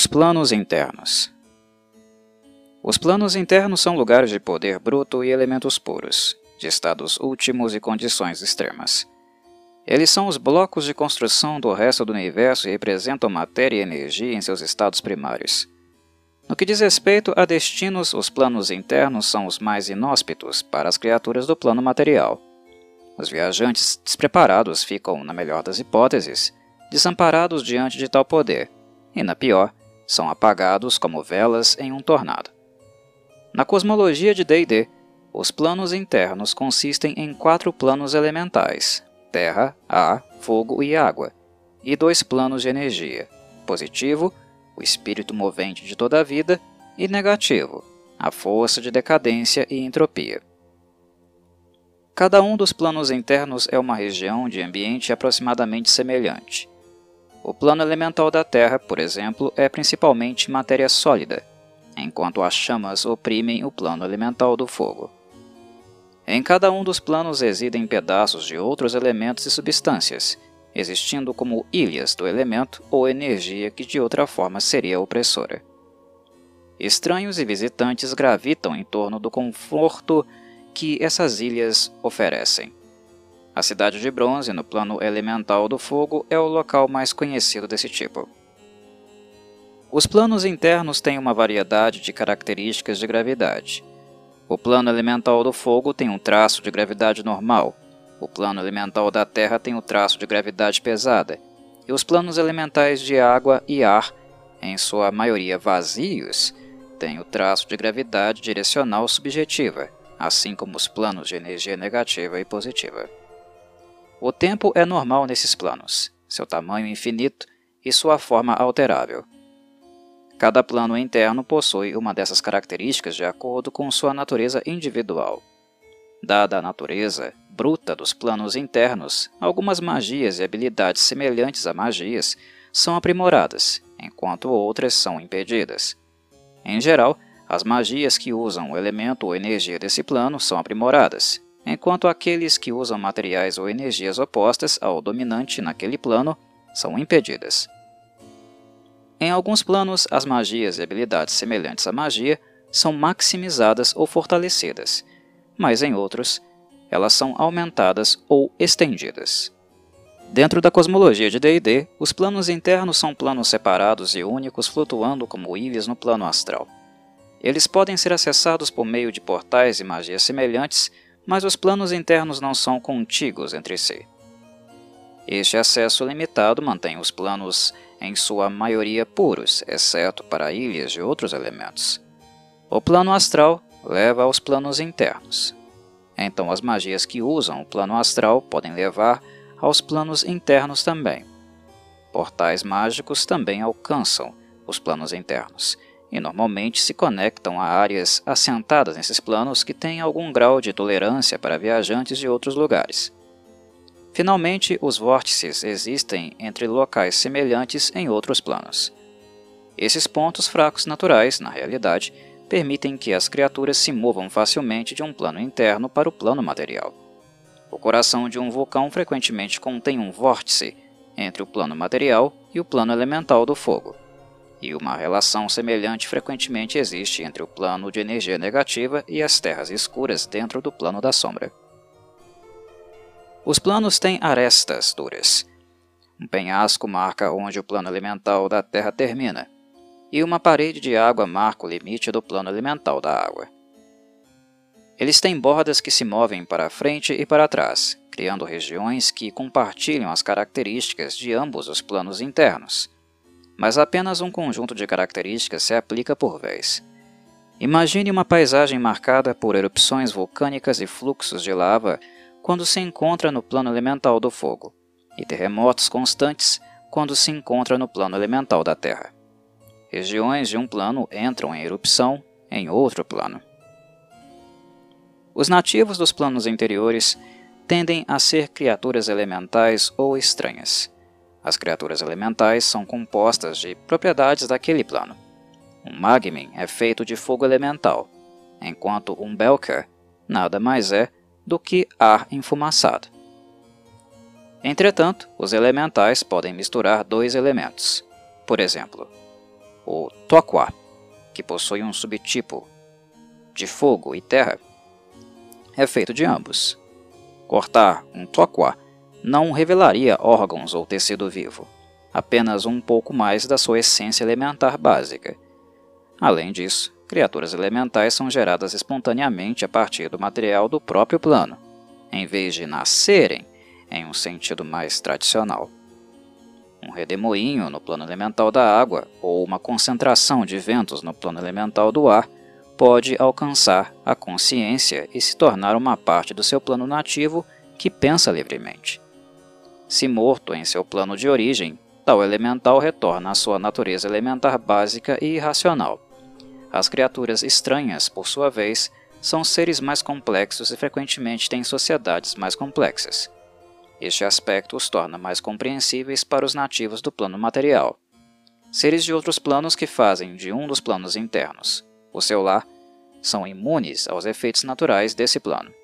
Os planos internos. Os planos internos são lugares de poder bruto e elementos puros, de estados últimos e condições extremas. Eles são os blocos de construção do resto do universo e representam matéria e energia em seus estados primários. No que diz respeito a destinos, os planos internos são os mais inóspitos para as criaturas do plano material. Os viajantes despreparados ficam, na melhor das hipóteses, desamparados diante de tal poder, e na pior, são apagados como velas em um tornado. Na cosmologia de D&D, os planos internos consistem em quatro planos elementais, terra, ar, fogo e água, e dois planos de energia, positivo, o espírito movente de toda a vida, e negativo, a força de decadência e entropia. Cada um dos planos internos é uma região de ambiente aproximadamente semelhante, o plano elemental da Terra, por exemplo, é principalmente matéria sólida, enquanto as chamas oprimem o plano elemental do fogo. Em cada um dos planos residem pedaços de outros elementos e substâncias, existindo como ilhas do elemento ou energia que de outra forma seria opressora. Estranhos e visitantes gravitam em torno do conforto que essas ilhas oferecem. A cidade de bronze, no plano elemental do fogo, é o local mais conhecido desse tipo. Os planos internos têm uma variedade de características de gravidade. O plano elemental do fogo tem um traço de gravidade normal, o plano elemental da terra tem o um traço de gravidade pesada, e os planos elementais de água e ar, em sua maioria vazios, têm o traço de gravidade direcional subjetiva, assim como os planos de energia negativa e positiva. O tempo é normal nesses planos, seu tamanho infinito e sua forma alterável. Cada plano interno possui uma dessas características de acordo com sua natureza individual. Dada a natureza bruta dos planos internos, algumas magias e habilidades semelhantes a magias são aprimoradas, enquanto outras são impedidas. Em geral, as magias que usam o elemento ou energia desse plano são aprimoradas, enquanto aqueles que usam materiais ou energias opostas ao dominante naquele plano são impedidas. Em alguns planos, as magias e habilidades semelhantes à magia são maximizadas ou fortalecidas, mas em outros, elas são aumentadas ou estendidas. Dentro da cosmologia de D&D, os planos internos são planos separados e únicos flutuando como ilhas no plano astral. Eles podem ser acessados por meio de portais e magias semelhantes mas os planos internos não são contíguos entre si. Este acesso limitado mantém os planos em sua maioria puros, exceto para ilhas de outros elementos. O plano astral leva aos planos internos. Então as magias que usam o plano astral podem levar aos planos internos também. Portais mágicos também alcançam os planos internos, e normalmente se conectam a áreas assentadas nesses planos que têm algum grau de tolerância para viajantes de outros lugares. Finalmente, os vórtices existem entre locais semelhantes em outros planos. Esses pontos fracos naturais, na realidade, permitem que as criaturas se movam facilmente de um plano interno para o plano material. O coração de um vulcão frequentemente contém um vórtice entre o plano material e o plano elemental do fogo e uma relação semelhante frequentemente existe entre o plano de energia negativa e as terras escuras dentro do plano da sombra. Os planos têm arestas duras. Um penhasco marca onde o plano elemental da Terra termina, e uma parede de água marca o limite do plano elemental da água. Eles têm bordas que se movem para frente e para trás, criando regiões que compartilham as características de ambos os planos internos mas apenas um conjunto de características se aplica por vez. Imagine uma paisagem marcada por erupções vulcânicas e fluxos de lava quando se encontra no plano elemental do fogo, e terremotos constantes quando se encontra no plano elemental da Terra. Regiões de um plano entram em erupção em outro plano. Os nativos dos planos interiores tendem a ser criaturas elementais ou estranhas as criaturas elementais são compostas de propriedades daquele plano. Um Magmin é feito de fogo elemental, enquanto um Belker nada mais é do que ar enfumaçado. Entretanto, os elementais podem misturar dois elementos. Por exemplo, o Tokwa, que possui um subtipo de fogo e terra, é feito de ambos. Cortar um Tokwa não revelaria órgãos ou tecido vivo, apenas um pouco mais da sua essência elementar básica. Além disso, criaturas elementais são geradas espontaneamente a partir do material do próprio plano, em vez de nascerem em um sentido mais tradicional. Um redemoinho no plano elemental da água ou uma concentração de ventos no plano elemental do ar pode alcançar a consciência e se tornar uma parte do seu plano nativo que pensa livremente. Se morto em seu plano de origem, tal elemental retorna à sua natureza elementar básica e irracional. As criaturas estranhas, por sua vez, são seres mais complexos e frequentemente têm sociedades mais complexas. Este aspecto os torna mais compreensíveis para os nativos do plano material. Seres de outros planos que fazem de um dos planos internos o seu lar são imunes aos efeitos naturais desse plano.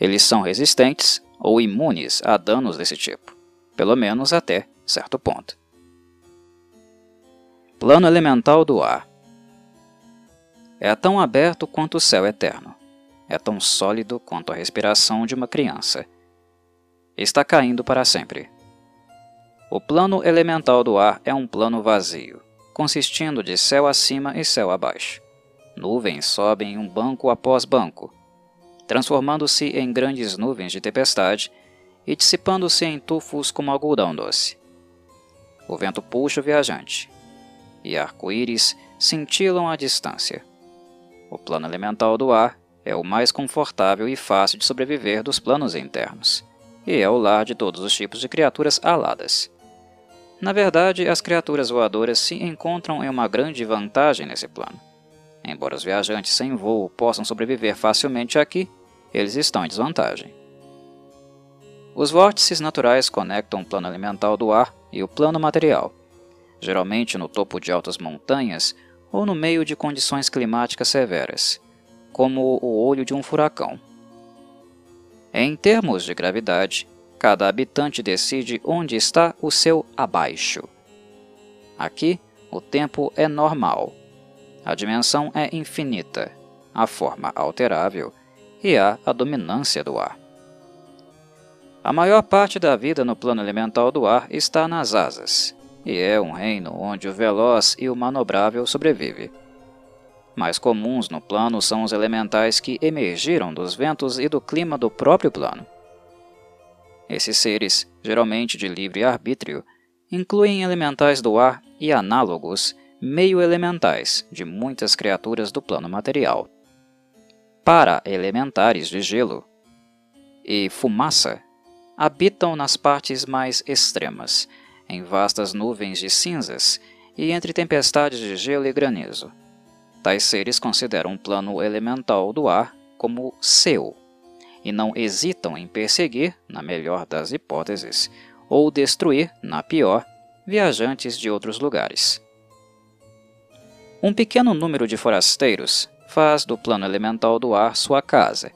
Eles são resistentes ou imunes a danos desse tipo, pelo menos até certo ponto. Plano elemental do ar é tão aberto quanto o céu eterno, é tão sólido quanto a respiração de uma criança está caindo para sempre. O plano elemental do ar é um plano vazio, consistindo de céu acima e céu abaixo. Nuvens sobem um banco após banco, transformando-se em grandes nuvens de tempestade e dissipando-se em tufos como algodão doce. O vento puxa o viajante, e arco-íris cintilam à distância. O plano elemental do ar é o mais confortável e fácil de sobreviver dos planos internos e é o lar de todos os tipos de criaturas aladas. Na verdade, as criaturas voadoras se encontram em uma grande vantagem nesse plano. Embora os viajantes sem voo possam sobreviver facilmente aqui, eles estão em desvantagem. Os vórtices naturais conectam o plano elemental do ar e o plano material, geralmente no topo de altas montanhas ou no meio de condições climáticas severas, como o olho de um furacão. Em termos de gravidade, cada habitante decide onde está o seu abaixo. Aqui, o tempo é normal, a dimensão é infinita, a forma alterável e há a dominância do ar. A maior parte da vida no plano elemental do ar está nas asas, e é um reino onde o veloz e o manobrável sobrevive. Mais comuns no plano são os elementais que emergiram dos ventos e do clima do próprio plano. Esses seres, geralmente de livre arbítrio, incluem elementais do ar e análogos meio-elementais de muitas criaturas do plano material. Para-elementares de gelo e fumaça habitam nas partes mais extremas, em vastas nuvens de cinzas e entre tempestades de gelo e granizo. Tais seres consideram o plano elemental do ar como seu e não hesitam em perseguir, na melhor das hipóteses, ou destruir, na pior, viajantes de outros lugares. Um pequeno número de forasteiros faz do plano elemental do ar sua casa.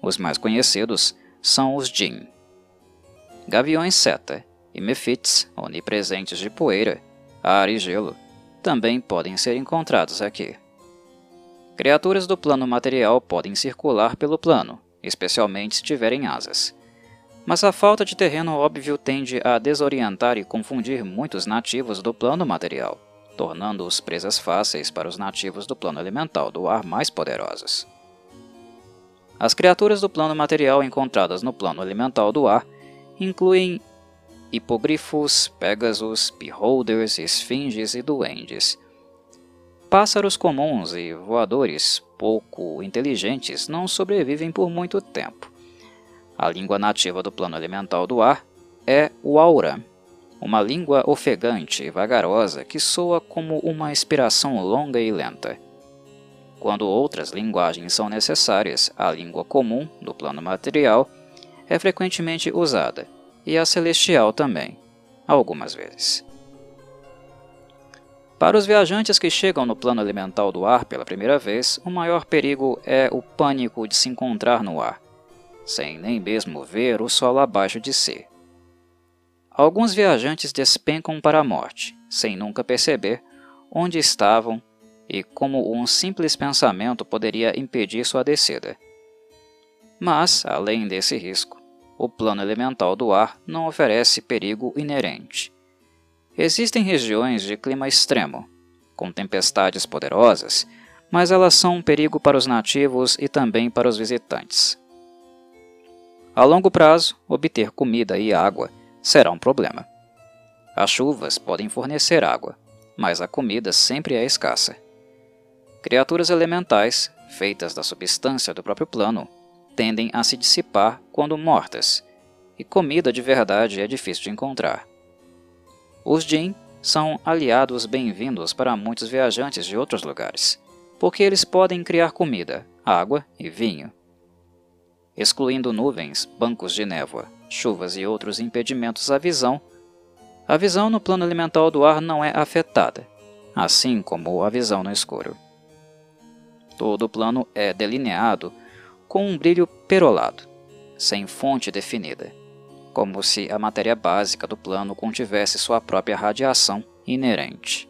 Os mais conhecidos são os Jin. Gaviões seta e mefites, onipresentes de poeira, ar e gelo, também podem ser encontrados aqui. Criaturas do plano material podem circular pelo plano, especialmente se tiverem asas. Mas a falta de terreno óbvio tende a desorientar e confundir muitos nativos do plano material, tornando-os presas fáceis para os nativos do plano elemental do ar mais poderosos. As criaturas do plano material encontradas no plano elemental do ar incluem hipogrifos, pégasos, beholders, esfinges e duendes, Pássaros comuns e voadores pouco inteligentes não sobrevivem por muito tempo. A língua nativa do plano elemental do ar é o aura, uma língua ofegante e vagarosa que soa como uma expiração longa e lenta. Quando outras linguagens são necessárias, a língua comum do plano material é frequentemente usada, e a celestial também, algumas vezes. Para os viajantes que chegam no plano elemental do ar pela primeira vez, o maior perigo é o pânico de se encontrar no ar, sem nem mesmo ver o solo abaixo de si. Alguns viajantes despencam para a morte, sem nunca perceber onde estavam e como um simples pensamento poderia impedir sua descida. Mas, além desse risco, o plano elemental do ar não oferece perigo inerente. Existem regiões de clima extremo, com tempestades poderosas, mas elas são um perigo para os nativos e também para os visitantes. A longo prazo, obter comida e água será um problema. As chuvas podem fornecer água, mas a comida sempre é escassa. Criaturas elementais, feitas da substância do próprio plano, tendem a se dissipar quando mortas, e comida de verdade é difícil de encontrar. Os Jin são aliados bem-vindos para muitos viajantes de outros lugares, porque eles podem criar comida, água e vinho. Excluindo nuvens, bancos de névoa, chuvas e outros impedimentos à visão, a visão no plano elemental do ar não é afetada, assim como a visão no escuro. Todo o plano é delineado com um brilho perolado, sem fonte definida, como se a matéria básica do plano contivesse sua própria radiação inerente.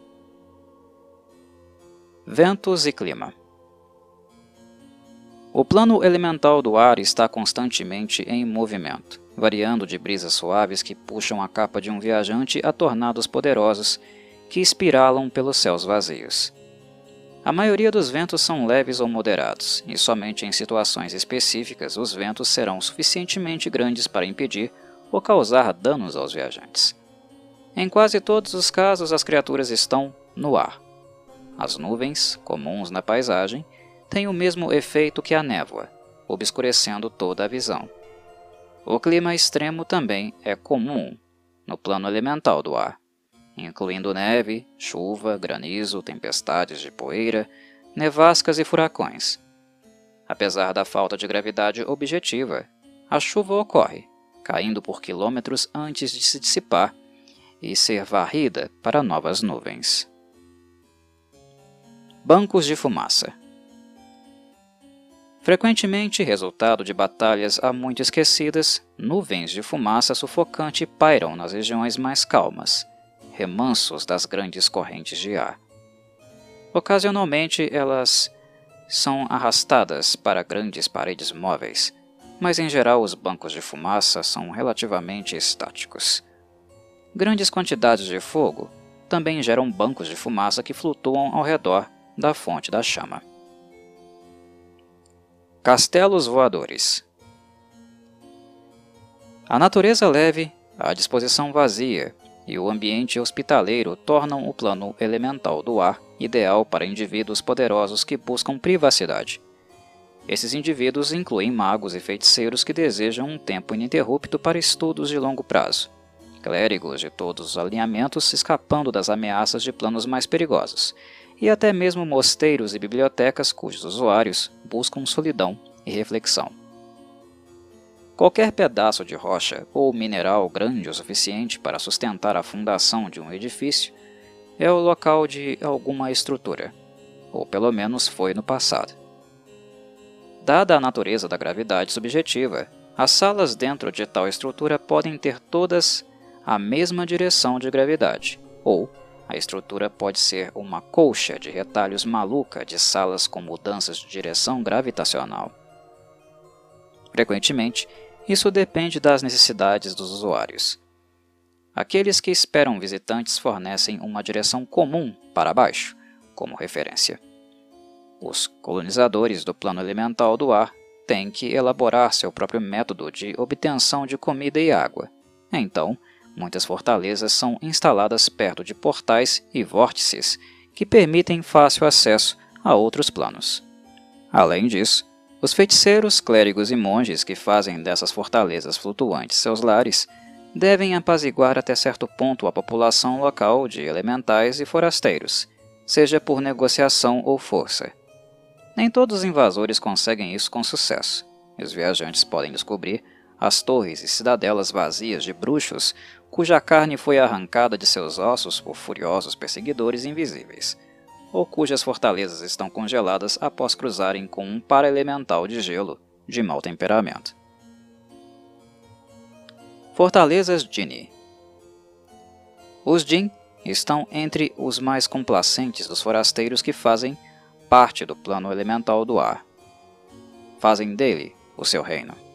Ventos e clima O plano elemental do ar está constantemente em movimento, variando de brisas suaves que puxam a capa de um viajante a tornados poderosos que espiralam pelos céus vazios. A maioria dos ventos são leves ou moderados, e somente em situações específicas os ventos serão suficientemente grandes para impedir ou causar danos aos viajantes. Em quase todos os casos, as criaturas estão no ar. As nuvens, comuns na paisagem, têm o mesmo efeito que a névoa, obscurecendo toda a visão. O clima extremo também é comum no plano elemental do ar incluindo neve, chuva, granizo, tempestades de poeira, nevascas e furacões. Apesar da falta de gravidade objetiva, a chuva ocorre, caindo por quilômetros antes de se dissipar e ser varrida para novas nuvens. Bancos de fumaça Frequentemente resultado de batalhas há muito esquecidas, nuvens de fumaça sufocante pairam nas regiões mais calmas, remansos das grandes correntes de ar. Ocasionalmente, elas são arrastadas para grandes paredes móveis, mas em geral os bancos de fumaça são relativamente estáticos. Grandes quantidades de fogo também geram bancos de fumaça que flutuam ao redor da fonte da chama. Castelos voadores A natureza leve, a disposição vazia e o ambiente hospitaleiro tornam o plano elemental do ar ideal para indivíduos poderosos que buscam privacidade. Esses indivíduos incluem magos e feiticeiros que desejam um tempo ininterrupto para estudos de longo prazo, clérigos de todos os alinhamentos escapando das ameaças de planos mais perigosos, e até mesmo mosteiros e bibliotecas cujos usuários buscam solidão e reflexão. Qualquer pedaço de rocha ou mineral grande o suficiente para sustentar a fundação de um edifício é o local de alguma estrutura, ou pelo menos foi no passado. Dada a natureza da gravidade subjetiva, as salas dentro de tal estrutura podem ter todas a mesma direção de gravidade, ou a estrutura pode ser uma colcha de retalhos maluca de salas com mudanças de direção gravitacional. Frequentemente, isso depende das necessidades dos usuários. Aqueles que esperam visitantes fornecem uma direção comum para baixo, como referência. Os colonizadores do plano elemental do ar têm que elaborar seu próprio método de obtenção de comida e água. Então, muitas fortalezas são instaladas perto de portais e vórtices que permitem fácil acesso a outros planos. Além disso, os feiticeiros, clérigos e monges que fazem dessas fortalezas flutuantes seus lares devem apaziguar até certo ponto a população local de elementais e forasteiros, seja por negociação ou força. Nem todos os invasores conseguem isso com sucesso, os viajantes podem descobrir as torres e cidadelas vazias de bruxos cuja carne foi arrancada de seus ossos por furiosos perseguidores invisíveis ou cujas fortalezas estão congeladas após cruzarem com um paraelemental de gelo de mau temperamento. Fortalezas Gini Os Jin estão entre os mais complacentes dos forasteiros que fazem parte do plano elemental do ar. Fazem dele o seu reino.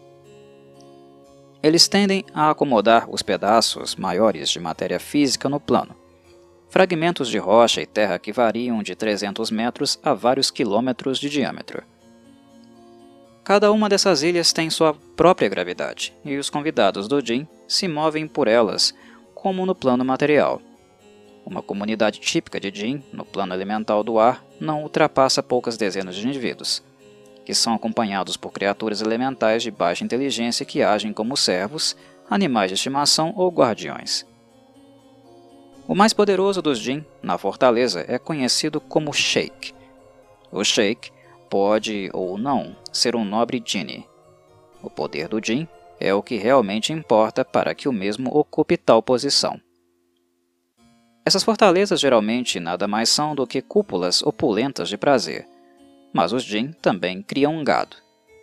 Eles tendem a acomodar os pedaços maiores de matéria física no plano, fragmentos de rocha e terra que variam de 300 metros a vários quilômetros de diâmetro. Cada uma dessas ilhas tem sua própria gravidade, e os convidados do Jin se movem por elas, como no plano material. Uma comunidade típica de Jin, no plano elemental do ar, não ultrapassa poucas dezenas de indivíduos, que são acompanhados por criaturas elementais de baixa inteligência que agem como servos, animais de estimação ou guardiões. O mais poderoso dos Jin, na fortaleza, é conhecido como Sheik. O Sheik pode ou não ser um nobre Jinni. O poder do Jin é o que realmente importa para que o mesmo ocupe tal posição. Essas fortalezas geralmente nada mais são do que cúpulas opulentas de prazer, mas os Jin também criam um gado,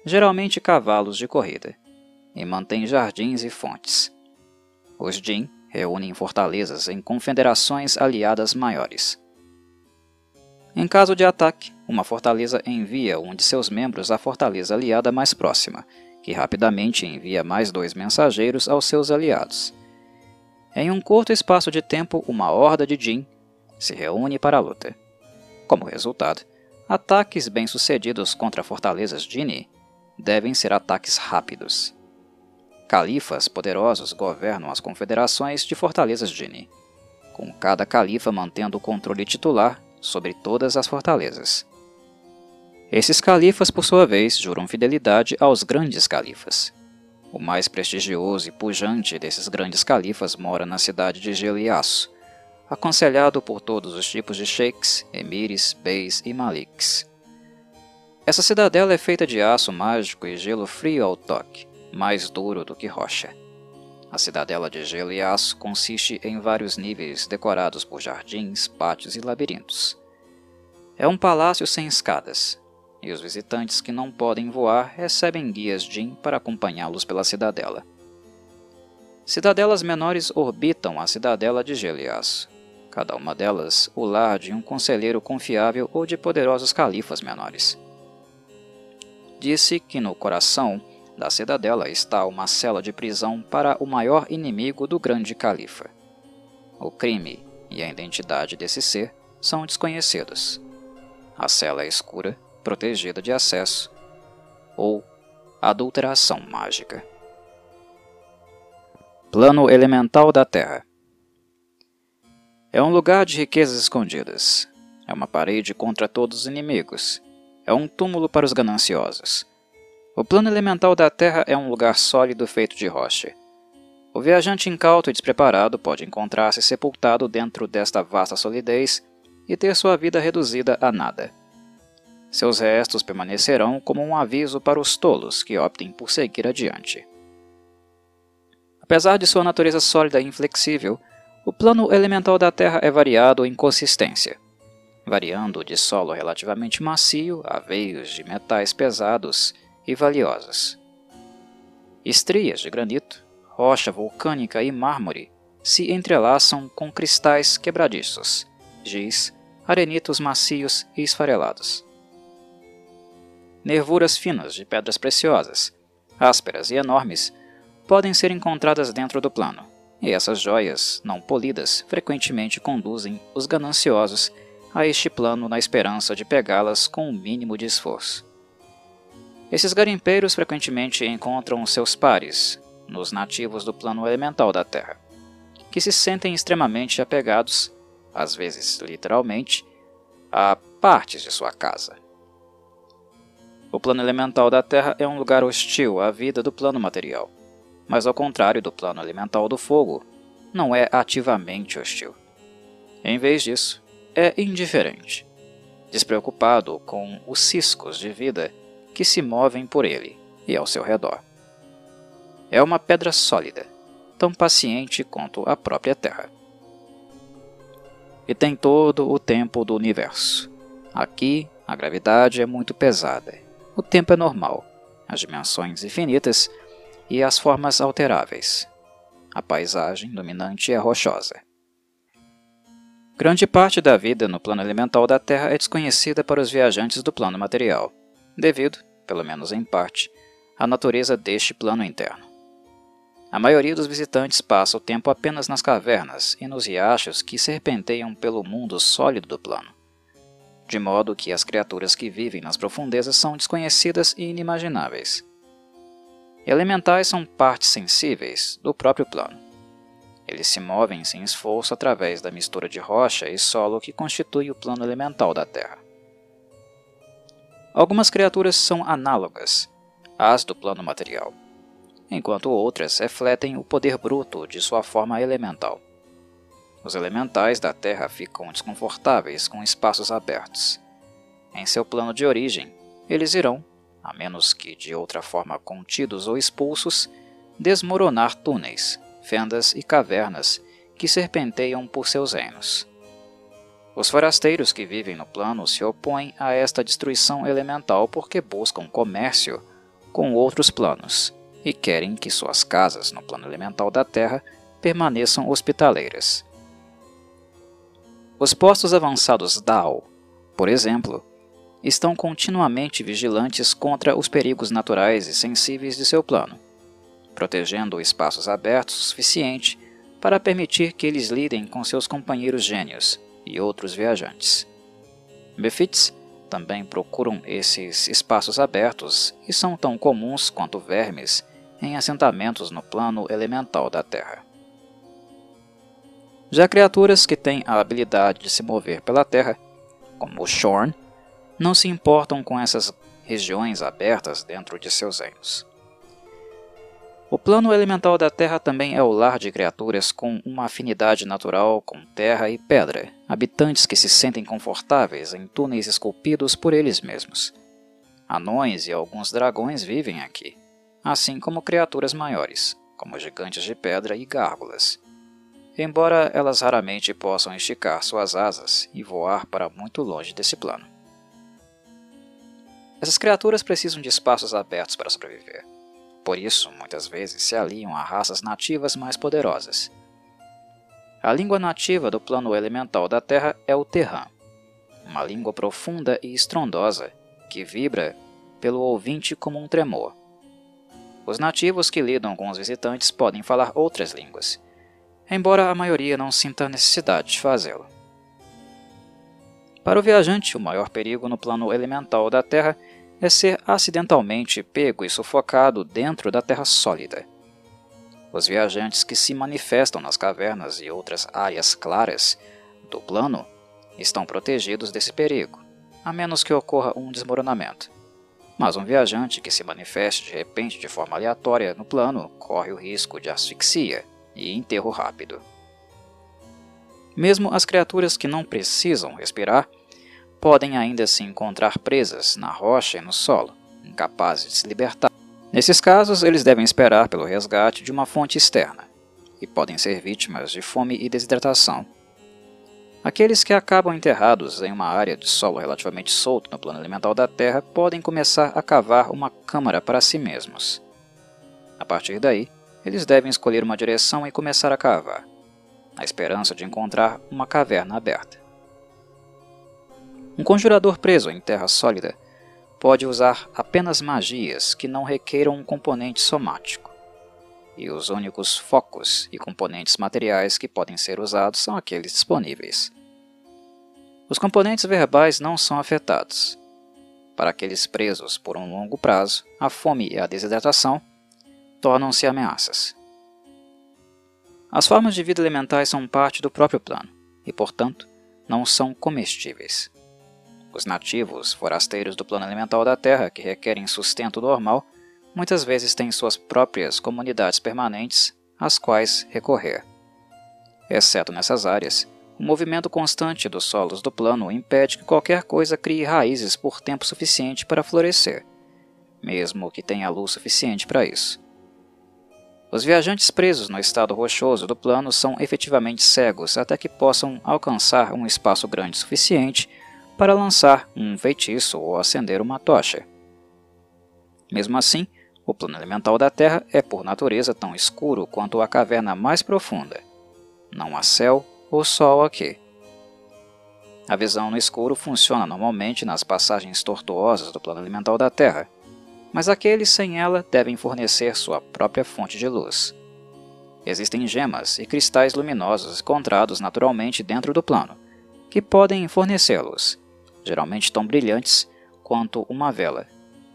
geralmente cavalos de corrida, e mantêm jardins e fontes. Os Jin reúnem fortalezas em confederações aliadas maiores. Em caso de ataque, uma fortaleza envia um de seus membros à fortaleza aliada mais próxima, que rapidamente envia mais dois mensageiros aos seus aliados. Em um curto espaço de tempo, uma horda de Jin se reúne para a luta. Como resultado, ataques bem-sucedidos contra fortalezas Jinni devem ser ataques rápidos. Califas poderosos governam as confederações de fortalezas Jinni, com cada califa mantendo o controle titular sobre todas as fortalezas. Esses califas, por sua vez, juram fidelidade aos grandes califas, o mais prestigioso e pujante desses grandes califas mora na cidade de Gelo e Aço, aconselhado por todos os tipos de sheiks, emires, beis e maliks. Essa cidadela é feita de aço mágico e gelo frio ao toque, mais duro do que rocha. A cidadela de gelo e aço consiste em vários níveis decorados por jardins, pátios e labirintos. É um palácio sem escadas, e os visitantes que não podem voar recebem guias Jin para acompanhá-los pela cidadela. Cidadelas menores orbitam a cidadela de Gelias, cada uma delas o lar de um conselheiro confiável ou de poderosos califas menores. Disse que no coração da cidadela está uma cela de prisão para o maior inimigo do grande califa. O crime e a identidade desse ser são desconhecidos. A cela é escura protegida de acesso, ou adulteração mágica. Plano elemental da Terra É um lugar de riquezas escondidas. É uma parede contra todos os inimigos. É um túmulo para os gananciosos. O plano elemental da Terra é um lugar sólido feito de rocha. O viajante incauto e despreparado pode encontrar-se sepultado dentro desta vasta solidez e ter sua vida reduzida a nada. Seus restos permanecerão como um aviso para os tolos que optem por seguir adiante. Apesar de sua natureza sólida e inflexível, o plano elemental da Terra é variado em consistência, variando de solo relativamente macio a veios de metais pesados e valiosos. Estrias de granito, rocha vulcânica e mármore se entrelaçam com cristais quebradiços, giz, arenitos macios e esfarelados nervuras finas de pedras preciosas, ásperas e enormes, podem ser encontradas dentro do plano, e essas joias, não polidas, frequentemente conduzem os gananciosos a este plano na esperança de pegá-las com o mínimo de esforço. Esses garimpeiros frequentemente encontram seus pares nos nativos do plano elemental da Terra, que se sentem extremamente apegados, às vezes literalmente, a partes de sua casa. O plano elemental da Terra é um lugar hostil à vida do plano material, mas ao contrário do plano elemental do fogo, não é ativamente hostil. Em vez disso, é indiferente, despreocupado com os ciscos de vida que se movem por ele e ao seu redor. É uma pedra sólida, tão paciente quanto a própria Terra. E tem todo o tempo do universo. Aqui, a gravidade é muito pesada o tempo é normal, as dimensões infinitas e as formas alteráveis. A paisagem dominante é rochosa. Grande parte da vida no plano elemental da Terra é desconhecida para os viajantes do plano material, devido, pelo menos em parte, à natureza deste plano interno. A maioria dos visitantes passa o tempo apenas nas cavernas e nos riachos que serpenteiam pelo mundo sólido do plano, de modo que as criaturas que vivem nas profundezas são desconhecidas e inimagináveis. Elementais são partes sensíveis do próprio plano. Eles se movem sem esforço através da mistura de rocha e solo que constitui o plano elemental da Terra. Algumas criaturas são análogas às do plano material, enquanto outras refletem o poder bruto de sua forma elemental. Os elementais da Terra ficam desconfortáveis com espaços abertos. Em seu plano de origem, eles irão, a menos que de outra forma contidos ou expulsos, desmoronar túneis, fendas e cavernas que serpenteiam por seus reinos. Os forasteiros que vivem no plano se opõem a esta destruição elemental porque buscam comércio com outros planos e querem que suas casas no plano elemental da Terra permaneçam hospitaleiras. Os postos avançados Dao, por exemplo, estão continuamente vigilantes contra os perigos naturais e sensíveis de seu plano, protegendo espaços abertos o suficiente para permitir que eles lidem com seus companheiros gênios e outros viajantes. Mephits também procuram esses espaços abertos e são tão comuns quanto vermes em assentamentos no plano elemental da Terra. Já criaturas que têm a habilidade de se mover pela Terra, como o Shorn, não se importam com essas regiões abertas dentro de seus reinos. O plano elemental da Terra também é o lar de criaturas com uma afinidade natural com terra e pedra, habitantes que se sentem confortáveis em túneis esculpidos por eles mesmos. Anões e alguns dragões vivem aqui, assim como criaturas maiores, como gigantes de pedra e gárgulas. Embora elas raramente possam esticar suas asas e voar para muito longe desse plano. Essas criaturas precisam de espaços abertos para sobreviver por isso, muitas vezes se aliam a raças nativas mais poderosas. A língua nativa do plano elemental da Terra é o Terran, uma língua profunda e estrondosa que vibra pelo ouvinte como um tremor. Os nativos que lidam com os visitantes podem falar outras línguas, embora a maioria não sinta necessidade de fazê-lo. Para o viajante, o maior perigo no plano elemental da Terra é ser acidentalmente pego e sufocado dentro da terra sólida. Os viajantes que se manifestam nas cavernas e outras áreas claras do plano estão protegidos desse perigo, a menos que ocorra um desmoronamento. Mas um viajante que se manifeste de repente de forma aleatória no plano corre o risco de asfixia e enterro rápido. Mesmo as criaturas que não precisam respirar podem ainda se encontrar presas na rocha e no solo, incapazes de se libertar. Nesses casos, eles devem esperar pelo resgate de uma fonte externa e podem ser vítimas de fome e desidratação. Aqueles que acabam enterrados em uma área de solo relativamente solto no plano elemental da Terra podem começar a cavar uma câmara para si mesmos. A partir daí, eles devem escolher uma direção e começar a cavar, na esperança de encontrar uma caverna aberta. Um conjurador preso em terra sólida pode usar apenas magias que não requeiram um componente somático. E os únicos focos e componentes materiais que podem ser usados são aqueles disponíveis. Os componentes verbais não são afetados. Para aqueles presos por um longo prazo, a fome e a desidratação tornam-se ameaças. As formas de vida elementais são parte do próprio plano e, portanto, não são comestíveis. Os nativos, forasteiros do plano elemental da Terra, que requerem sustento normal, muitas vezes têm suas próprias comunidades permanentes às quais recorrer. Exceto nessas áreas, o movimento constante dos solos do plano impede que qualquer coisa crie raízes por tempo suficiente para florescer, mesmo que tenha luz suficiente para isso. Os viajantes presos no estado rochoso do plano são efetivamente cegos até que possam alcançar um espaço grande suficiente para lançar um feitiço ou acender uma tocha. Mesmo assim, o plano elemental da Terra é por natureza tão escuro quanto a caverna mais profunda. Não há céu ou sol aqui, A visão no escuro funciona normalmente nas passagens tortuosas do plano elemental da Terra, mas aqueles sem ela devem fornecer sua própria fonte de luz. Existem gemas e cristais luminosos encontrados naturalmente dentro do plano, que podem fornecê-los, geralmente tão brilhantes quanto uma vela.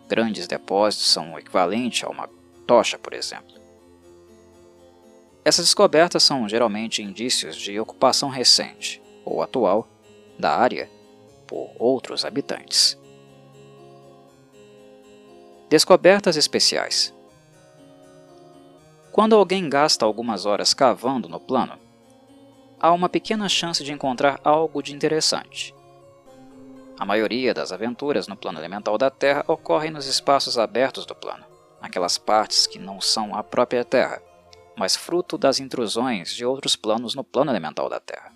Grandes depósitos são o equivalente a uma tocha, por exemplo. Essas descobertas são geralmente indícios de ocupação recente ou atual da área por outros habitantes. Descobertas especiais Quando alguém gasta algumas horas cavando no plano, há uma pequena chance de encontrar algo de interessante. A maioria das aventuras no plano elemental da Terra ocorrem nos espaços abertos do plano, naquelas partes que não são a própria Terra, mas fruto das intrusões de outros planos no plano elemental da Terra.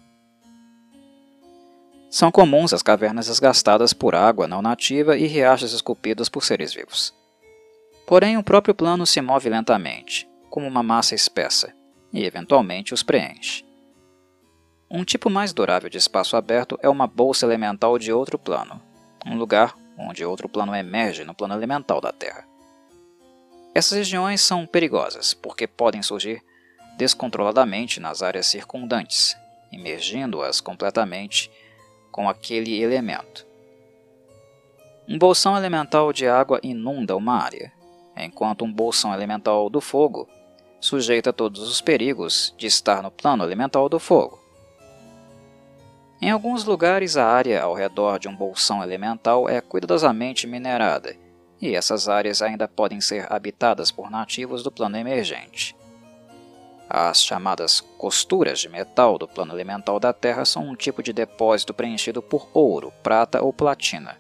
São comuns as cavernas desgastadas por água não nativa e riachos esculpidos por seres vivos. Porém, o próprio plano se move lentamente, como uma massa espessa, e eventualmente os preenche. Um tipo mais durável de espaço aberto é uma bolsa elemental de outro plano, um lugar onde outro plano emerge no plano elemental da Terra. Essas regiões são perigosas porque podem surgir descontroladamente nas áreas circundantes, imergindo-as completamente com aquele elemento. Um bolsão elemental de água inunda uma área, enquanto um bolsão elemental do fogo sujeita todos os perigos de estar no plano elemental do fogo. Em alguns lugares, a área ao redor de um bolsão elemental é cuidadosamente minerada, e essas áreas ainda podem ser habitadas por nativos do plano emergente. As chamadas costuras de metal do plano elemental da Terra são um tipo de depósito preenchido por ouro, prata ou platina.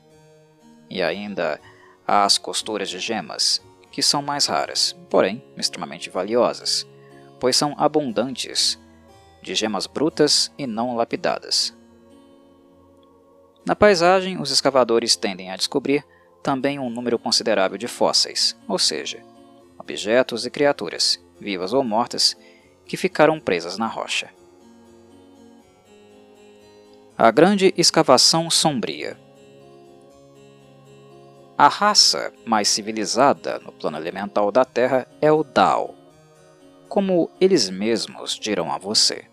E ainda há as costuras de gemas, que são mais raras, porém extremamente valiosas, pois são abundantes de gemas brutas e não lapidadas. Na paisagem, os escavadores tendem a descobrir também um número considerável de fósseis, ou seja, objetos e criaturas, vivas ou mortas, que ficaram presas na rocha. A Grande Escavação Sombria a raça mais civilizada no plano elemental da Terra é o Dao, como eles mesmos dirão a você.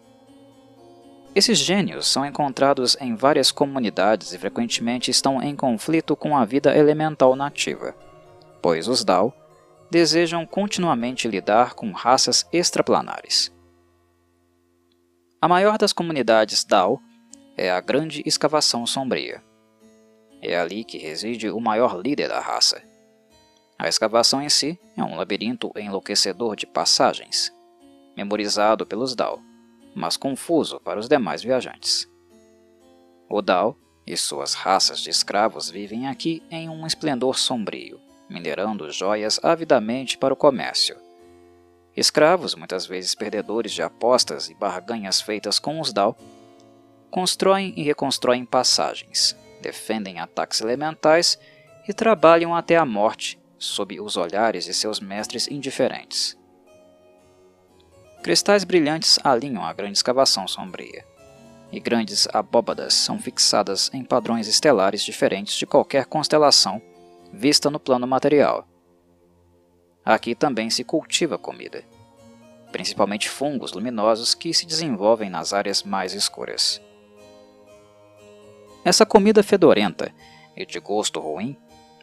Esses gênios são encontrados em várias comunidades e frequentemente estão em conflito com a vida elemental nativa, pois os Dao desejam continuamente lidar com raças extraplanares. A maior das comunidades Dao é a Grande Escavação Sombria, é ali que reside o maior líder da raça. A escavação em si é um labirinto enlouquecedor de passagens, memorizado pelos Dao, mas confuso para os demais viajantes. O Dao e suas raças de escravos vivem aqui em um esplendor sombrio, minerando joias avidamente para o comércio. Escravos, muitas vezes perdedores de apostas e barganhas feitas com os Dao, constroem e reconstroem passagens, defendem ataques elementais e trabalham até a morte sob os olhares de seus mestres indiferentes. Cristais brilhantes alinham a grande escavação sombria, e grandes abóbadas são fixadas em padrões estelares diferentes de qualquer constelação vista no plano material. Aqui também se cultiva comida, principalmente fungos luminosos que se desenvolvem nas áreas mais escuras. Essa comida fedorenta e de gosto ruim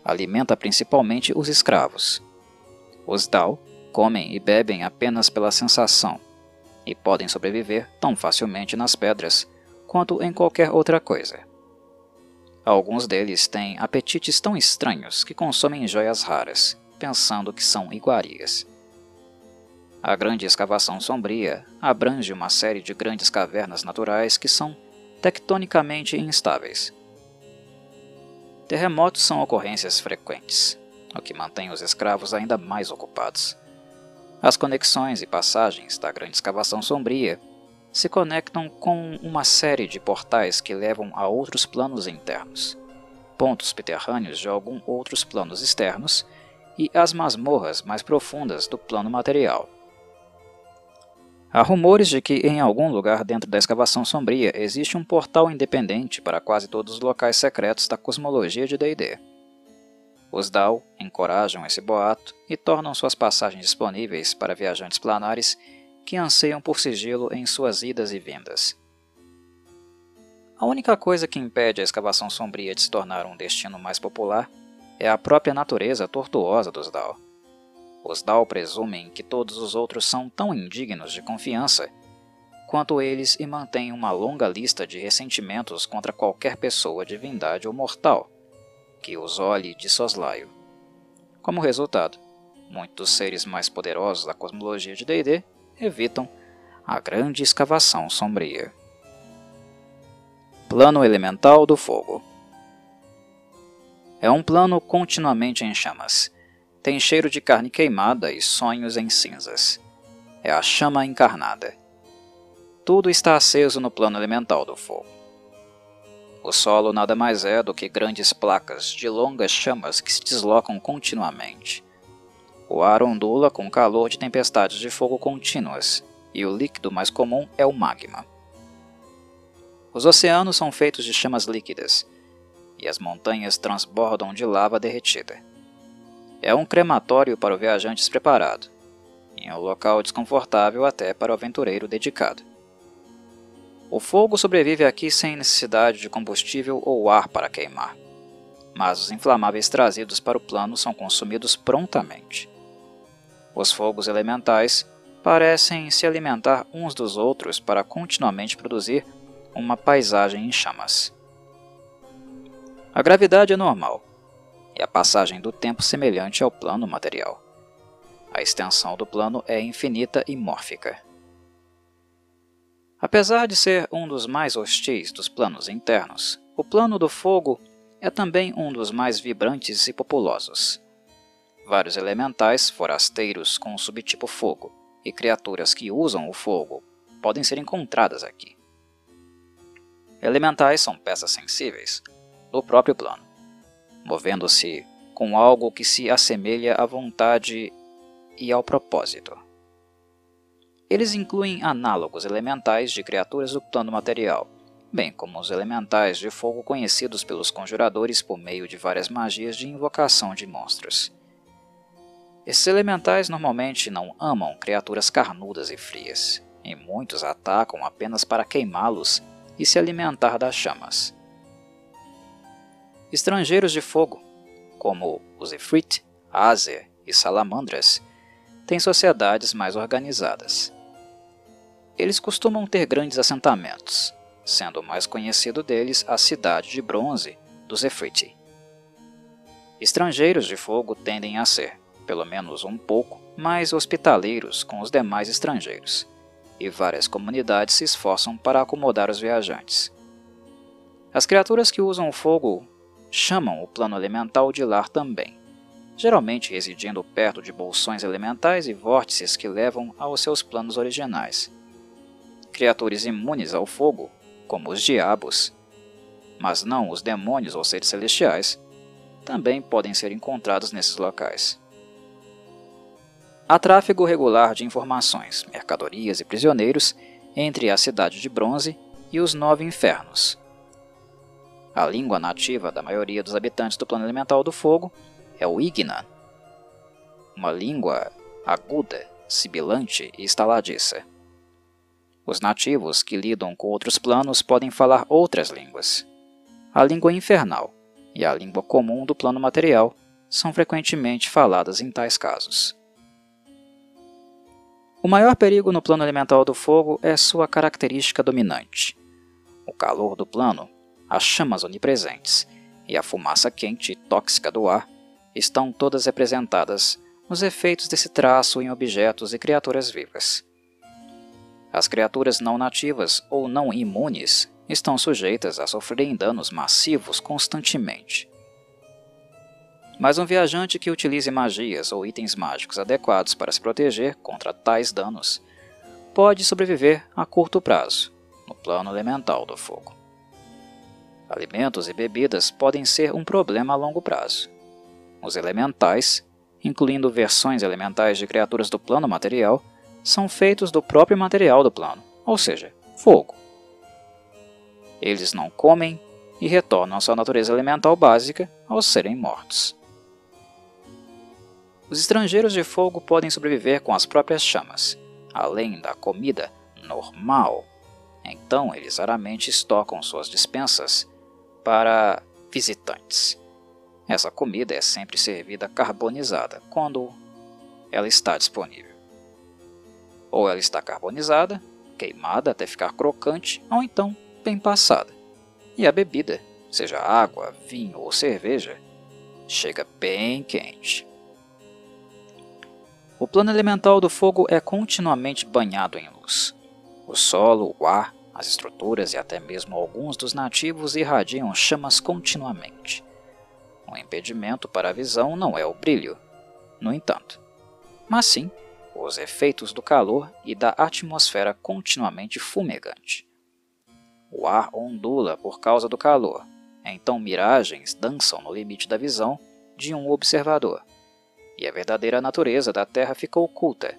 alimenta principalmente os escravos. Os Dao comem e bebem apenas pela sensação e podem sobreviver tão facilmente nas pedras quanto em qualquer outra coisa. Alguns deles têm apetites tão estranhos que consomem joias raras, pensando que são iguarias. A grande escavação sombria abrange uma série de grandes cavernas naturais que são tectonicamente instáveis. Terremotos são ocorrências frequentes, o que mantém os escravos ainda mais ocupados. As conexões e passagens da grande escavação sombria se conectam com uma série de portais que levam a outros planos internos, pontos subterrâneos de alguns outros planos externos e as masmorras mais profundas do plano material. Há rumores de que em algum lugar dentro da escavação sombria existe um portal independente para quase todos os locais secretos da cosmologia de D&D. Os Dao encorajam esse boato e tornam suas passagens disponíveis para viajantes planares que anseiam por sigilo em suas idas e vindas. A única coisa que impede a escavação sombria de se tornar um destino mais popular é a própria natureza tortuosa dos Dao. Os Dao presumem que todos os outros são tão indignos de confiança quanto eles e mantêm uma longa lista de ressentimentos contra qualquer pessoa, divindade ou mortal que os olhe de soslaio. Como resultado, muitos seres mais poderosos da cosmologia de D&D evitam a grande escavação sombria. Plano Elemental do Fogo É um plano continuamente em chamas. Tem cheiro de carne queimada e sonhos em cinzas. É a chama encarnada. Tudo está aceso no plano elemental do fogo. O solo nada mais é do que grandes placas de longas chamas que se deslocam continuamente. O ar ondula com calor de tempestades de fogo contínuas, e o líquido mais comum é o magma. Os oceanos são feitos de chamas líquidas, e as montanhas transbordam de lava derretida. É um crematório para o viajante despreparado, e um local desconfortável até para o aventureiro dedicado. O fogo sobrevive aqui sem necessidade de combustível ou ar para queimar, mas os inflamáveis trazidos para o plano são consumidos prontamente. Os fogos elementais parecem se alimentar uns dos outros para continuamente produzir uma paisagem em chamas. A gravidade é normal, e a passagem do tempo semelhante ao plano material. A extensão do plano é infinita e mórfica. Apesar de ser um dos mais hostis dos planos internos, o plano do fogo é também um dos mais vibrantes e populosos. Vários elementais forasteiros com o subtipo fogo e criaturas que usam o fogo podem ser encontradas aqui. Elementais são peças sensíveis do próprio plano, movendo-se com algo que se assemelha à vontade e ao propósito. Eles incluem análogos elementais de criaturas do plano material, bem como os elementais de fogo conhecidos pelos conjuradores por meio de várias magias de invocação de monstros. Esses elementais normalmente não amam criaturas carnudas e frias, e muitos atacam apenas para queimá-los e se alimentar das chamas. Estrangeiros de fogo, como os Ifrit, Azer e Salamandras, têm sociedades mais organizadas. Eles costumam ter grandes assentamentos, sendo o mais conhecido deles a cidade de bronze dos Efriti. Estrangeiros de fogo tendem a ser, pelo menos um pouco, mais hospitaleiros com os demais estrangeiros, e várias comunidades se esforçam para acomodar os viajantes. As criaturas que usam o fogo chamam o plano elemental de lar também, geralmente residindo perto de bolsões elementais e vórtices que levam aos seus planos originais criaturas imunes ao fogo, como os diabos, mas não os demônios ou seres celestiais, também podem ser encontrados nesses locais. Há tráfego regular de informações, mercadorias e prisioneiros entre a Cidade de Bronze e os Nove Infernos. A língua nativa da maioria dos habitantes do plano elemental do fogo é o Ignan, uma língua aguda, sibilante e estaladiça. Os nativos que lidam com outros planos podem falar outras línguas. A língua infernal e a língua comum do plano material são frequentemente faladas em tais casos. O maior perigo no plano elemental do fogo é sua característica dominante. O calor do plano, as chamas onipresentes e a fumaça quente e tóxica do ar estão todas representadas nos efeitos desse traço em objetos e criaturas vivas. As criaturas não nativas ou não imunes estão sujeitas a sofrerem danos massivos constantemente. Mas um viajante que utilize magias ou itens mágicos adequados para se proteger contra tais danos pode sobreviver a curto prazo, no plano elemental do fogo. Alimentos e bebidas podem ser um problema a longo prazo. Os elementais, incluindo versões elementais de criaturas do plano material, são feitos do próprio material do plano, ou seja, fogo. Eles não comem e retornam à sua natureza elemental básica ao serem mortos. Os estrangeiros de fogo podem sobreviver com as próprias chamas, além da comida normal. Então, eles raramente estocam suas dispensas para visitantes. Essa comida é sempre servida carbonizada quando ela está disponível. Ou ela está carbonizada, queimada até ficar crocante, ou então bem passada. E a bebida, seja água, vinho ou cerveja, chega bem quente. O plano elemental do fogo é continuamente banhado em luz. O solo, o ar, as estruturas e até mesmo alguns dos nativos irradiam chamas continuamente. Um impedimento para a visão não é o brilho, no entanto, mas sim os efeitos do calor e da atmosfera continuamente fumegante. O ar ondula por causa do calor, então miragens dançam no limite da visão de um observador e a verdadeira natureza da Terra fica oculta,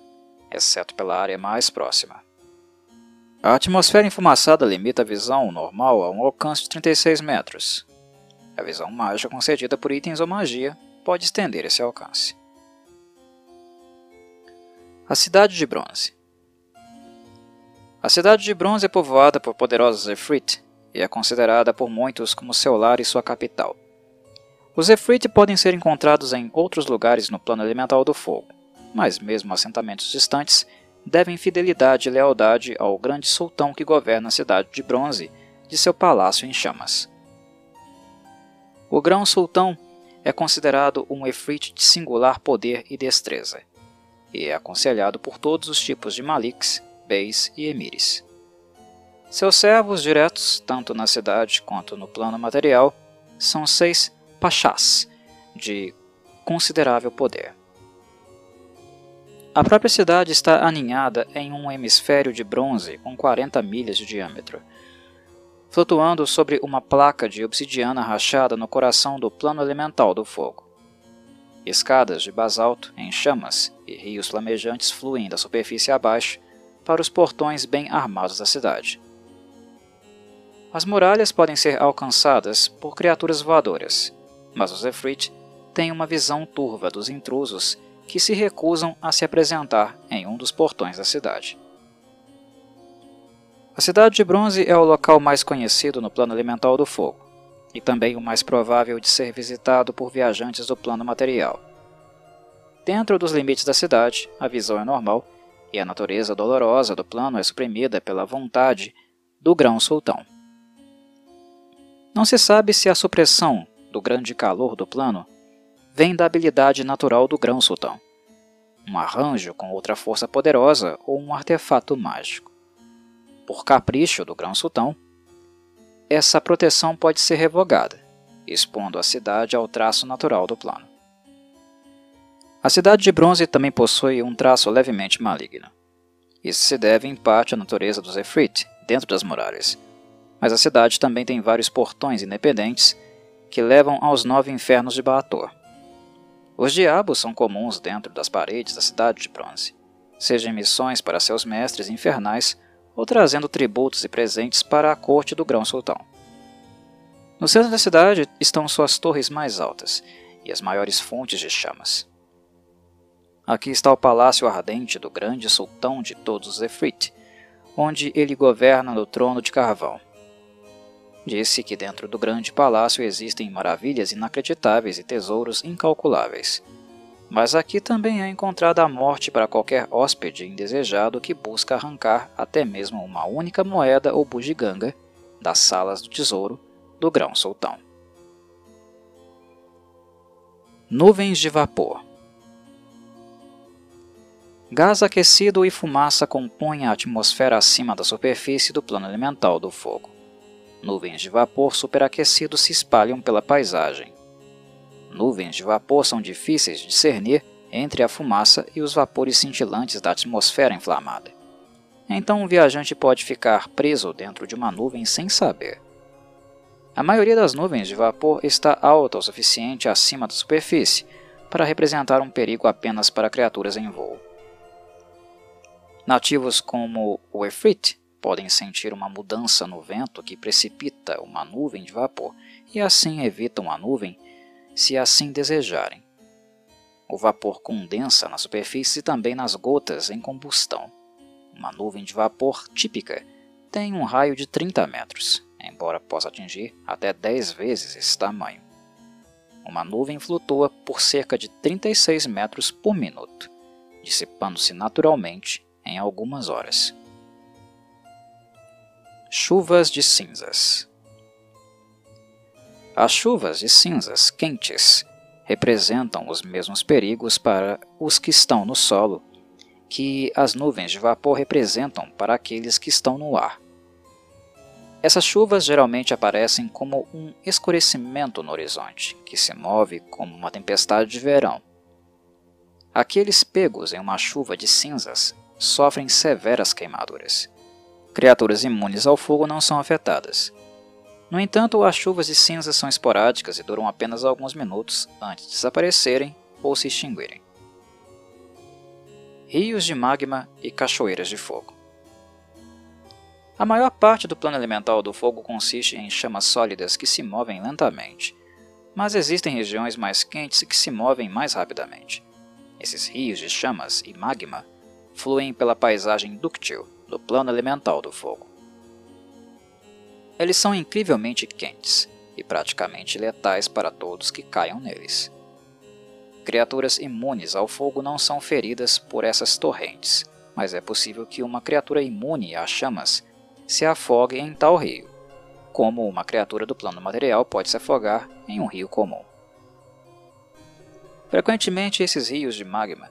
exceto pela área mais próxima. A atmosfera enfumaçada limita a visão normal a um alcance de 36 metros. A visão mágica concedida por itens ou magia pode estender esse alcance. A Cidade de Bronze A Cidade de Bronze é povoada por poderosos Efrit e é considerada por muitos como seu lar e sua capital. Os Efrit podem ser encontrados em outros lugares no plano elemental do fogo, mas mesmo assentamentos distantes devem fidelidade e lealdade ao grande sultão que governa a cidade de bronze de seu palácio em chamas. O grão-sultão é considerado um Efrit de singular poder e destreza, e é aconselhado por todos os tipos de maliks, beis e emires. Seus servos diretos, tanto na cidade quanto no plano material, são seis pachás, de considerável poder. A própria cidade está aninhada em um hemisfério de bronze com 40 milhas de diâmetro, flutuando sobre uma placa de obsidiana rachada no coração do plano elemental do fogo. Escadas de basalto em chamas e rios flamejantes fluem da superfície abaixo para os portões bem armados da cidade. As muralhas podem ser alcançadas por criaturas voadoras, mas os Efrit têm uma visão turva dos intrusos que se recusam a se apresentar em um dos portões da cidade. A Cidade de Bronze é o local mais conhecido no plano elemental do fogo, e também o mais provável de ser visitado por viajantes do plano material. Dentro dos limites da cidade, a visão é normal e a natureza dolorosa do plano é suprimida pela vontade do grão-sultão. Não se sabe se a supressão do grande calor do plano vem da habilidade natural do grão-sultão, um arranjo com outra força poderosa ou um artefato mágico. Por capricho do grão-sultão, essa proteção pode ser revogada, expondo a cidade ao traço natural do plano. A cidade de bronze também possui um traço levemente maligno. Isso se deve em parte à natureza dos Efrit dentro das muralhas, mas a cidade também tem vários portões independentes que levam aos nove infernos de Baator. Os diabos são comuns dentro das paredes da cidade de bronze, seja em missões para seus mestres infernais ou trazendo tributos e presentes para a corte do grão-sultão. No centro da cidade estão suas torres mais altas e as maiores fontes de chamas. Aqui está o palácio ardente do grande sultão de todos os Efrit, onde ele governa no trono de carvão. Disse que dentro do grande palácio existem maravilhas inacreditáveis e tesouros incalculáveis. Mas aqui também é encontrada a morte para qualquer hóspede indesejado que busca arrancar até mesmo uma única moeda ou bugiganga das salas do tesouro do grão-sultão. Nuvens de vapor Gás aquecido e fumaça compõem a atmosfera acima da superfície do plano elemental do fogo. Nuvens de vapor superaquecido se espalham pela paisagem. Nuvens de vapor são difíceis de discernir entre a fumaça e os vapores cintilantes da atmosfera inflamada. Então o viajante pode ficar preso dentro de uma nuvem sem saber. A maioria das nuvens de vapor está alta o suficiente acima da superfície para representar um perigo apenas para criaturas em voo. Nativos como o Efrit podem sentir uma mudança no vento que precipita uma nuvem de vapor e assim evitam a nuvem se assim desejarem. O vapor condensa na superfície e também nas gotas em combustão. Uma nuvem de vapor típica tem um raio de 30 metros, embora possa atingir até 10 vezes esse tamanho. Uma nuvem flutua por cerca de 36 metros por minuto, dissipando-se naturalmente em algumas horas. Chuvas de cinzas As chuvas de cinzas quentes representam os mesmos perigos para os que estão no solo que as nuvens de vapor representam para aqueles que estão no ar. Essas chuvas geralmente aparecem como um escurecimento no horizonte, que se move como uma tempestade de verão. Aqueles pegos em uma chuva de cinzas sofrem severas queimaduras. Criaturas imunes ao fogo não são afetadas. No entanto, as chuvas de cinzas são esporádicas e duram apenas alguns minutos antes de desaparecerem ou se extinguirem. Rios de magma e cachoeiras de fogo. A maior parte do plano elemental do fogo consiste em chamas sólidas que se movem lentamente, mas existem regiões mais quentes que se movem mais rapidamente. Esses rios de chamas e magma fluem pela paisagem dúctil do plano elemental do fogo. Eles são incrivelmente quentes e praticamente letais para todos que caiam neles. Criaturas imunes ao fogo não são feridas por essas torrentes, mas é possível que uma criatura imune às chamas se afogue em tal rio, como uma criatura do plano material pode se afogar em um rio comum. Frequentemente, esses rios de magma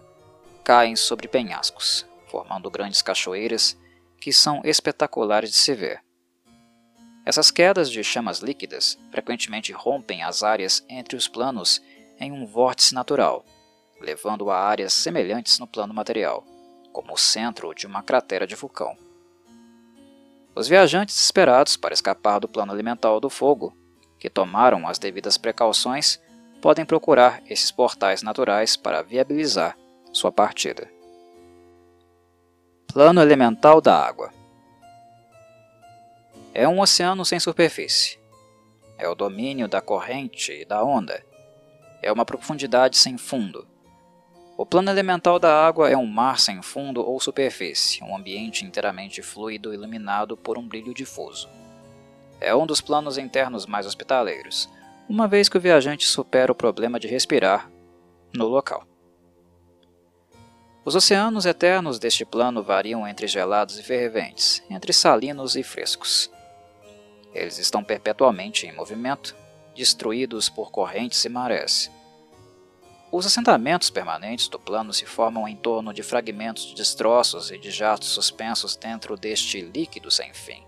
caem sobre penhascos, formando grandes cachoeiras que são espetaculares de se ver. Essas quedas de chamas líquidas frequentemente rompem as áreas entre os planos em um vórtice natural, levando a áreas semelhantes no plano material, como o centro de uma cratera de vulcão. Os viajantes esperados para escapar do plano elemental do fogo, que tomaram as devidas precauções, podem procurar esses portais naturais para viabilizar sua partida. Plano elemental da água é um oceano sem superfície. É o domínio da corrente e da onda. É uma profundidade sem fundo, o plano elemental da água é um mar sem fundo ou superfície, um ambiente inteiramente fluido iluminado por um brilho difuso. É um dos planos internos mais hospitaleiros, uma vez que o viajante supera o problema de respirar no local. Os oceanos eternos deste plano variam entre gelados e ferventes, entre salinos e frescos. Eles estão perpetuamente em movimento, destruídos por correntes e marés, os assentamentos permanentes do plano se formam em torno de fragmentos de destroços e de jatos suspensos dentro deste líquido sem fim.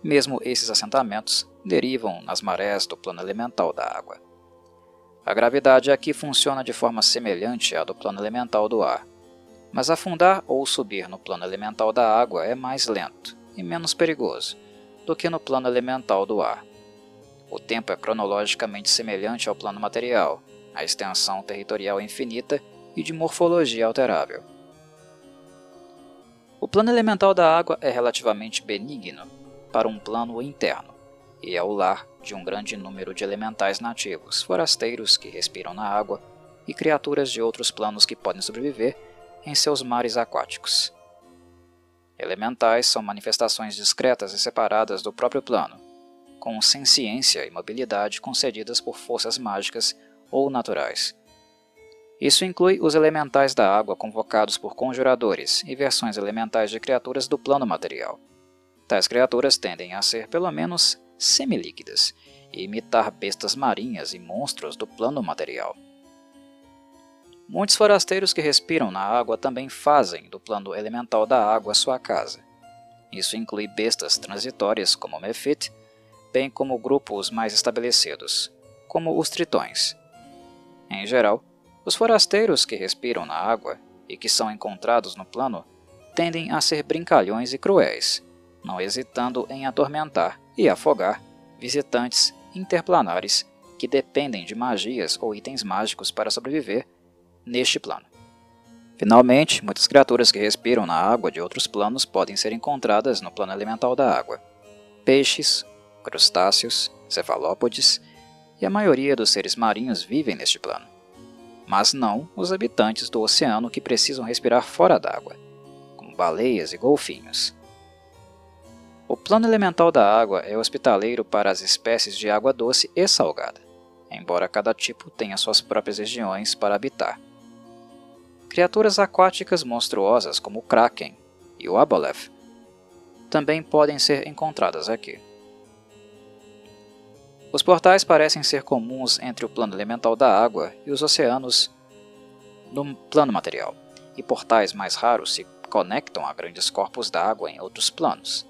Mesmo esses assentamentos derivam nas marés do plano elemental da água. A gravidade aqui funciona de forma semelhante à do plano elemental do ar, mas afundar ou subir no plano elemental da água é mais lento e menos perigoso do que no plano elemental do ar. O tempo é cronologicamente semelhante ao plano material, a extensão territorial infinita e de morfologia alterável. O plano elemental da água é relativamente benigno para um plano interno e é o lar de um grande número de elementais nativos, forasteiros que respiram na água e criaturas de outros planos que podem sobreviver em seus mares aquáticos. Elementais são manifestações discretas e separadas do próprio plano, com senciência e mobilidade concedidas por forças mágicas ou naturais. Isso inclui os elementais da água convocados por conjuradores e versões elementais de criaturas do plano material. Tais criaturas tendem a ser pelo menos semilíquidas e imitar bestas marinhas e monstros do plano material. Muitos forasteiros que respiram na água também fazem do plano elemental da água sua casa. Isso inclui bestas transitórias como o bem como grupos mais estabelecidos, como os tritões, em geral, os forasteiros que respiram na água e que são encontrados no plano tendem a ser brincalhões e cruéis, não hesitando em atormentar e afogar visitantes interplanares que dependem de magias ou itens mágicos para sobreviver neste plano. Finalmente, muitas criaturas que respiram na água de outros planos podem ser encontradas no plano elemental da água. Peixes, crustáceos, cefalópodes e a maioria dos seres marinhos vivem neste plano. Mas não os habitantes do oceano que precisam respirar fora d'água, como baleias e golfinhos. O plano elemental da água é hospitaleiro para as espécies de água doce e salgada, embora cada tipo tenha suas próprias regiões para habitar. Criaturas aquáticas monstruosas como o Kraken e o Aboleth também podem ser encontradas aqui. Os portais parecem ser comuns entre o plano elemental da água e os oceanos no plano material, e portais mais raros se conectam a grandes corpos d'água em outros planos.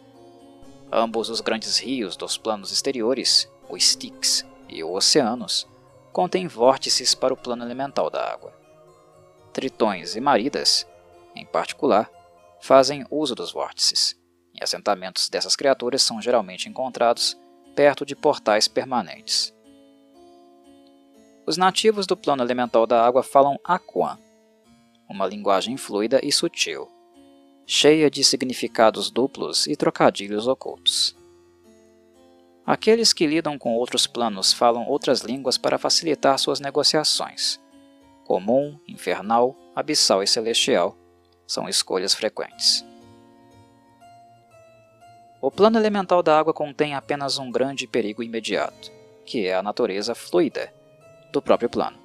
Ambos os grandes rios dos planos exteriores, o Styx e o Oceanos, contêm vórtices para o plano elemental da água tritões e maridas, em particular, fazem uso dos vórtices, e assentamentos dessas criaturas são geralmente encontrados perto de portais permanentes. Os nativos do plano elemental da água falam Aquan, uma linguagem fluida e sutil, cheia de significados duplos e trocadilhos ocultos. Aqueles que lidam com outros planos falam outras línguas para facilitar suas negociações, comum, infernal, abissal e celestial são escolhas frequentes. O plano elemental da água contém apenas um grande perigo imediato, que é a natureza fluida do próprio plano.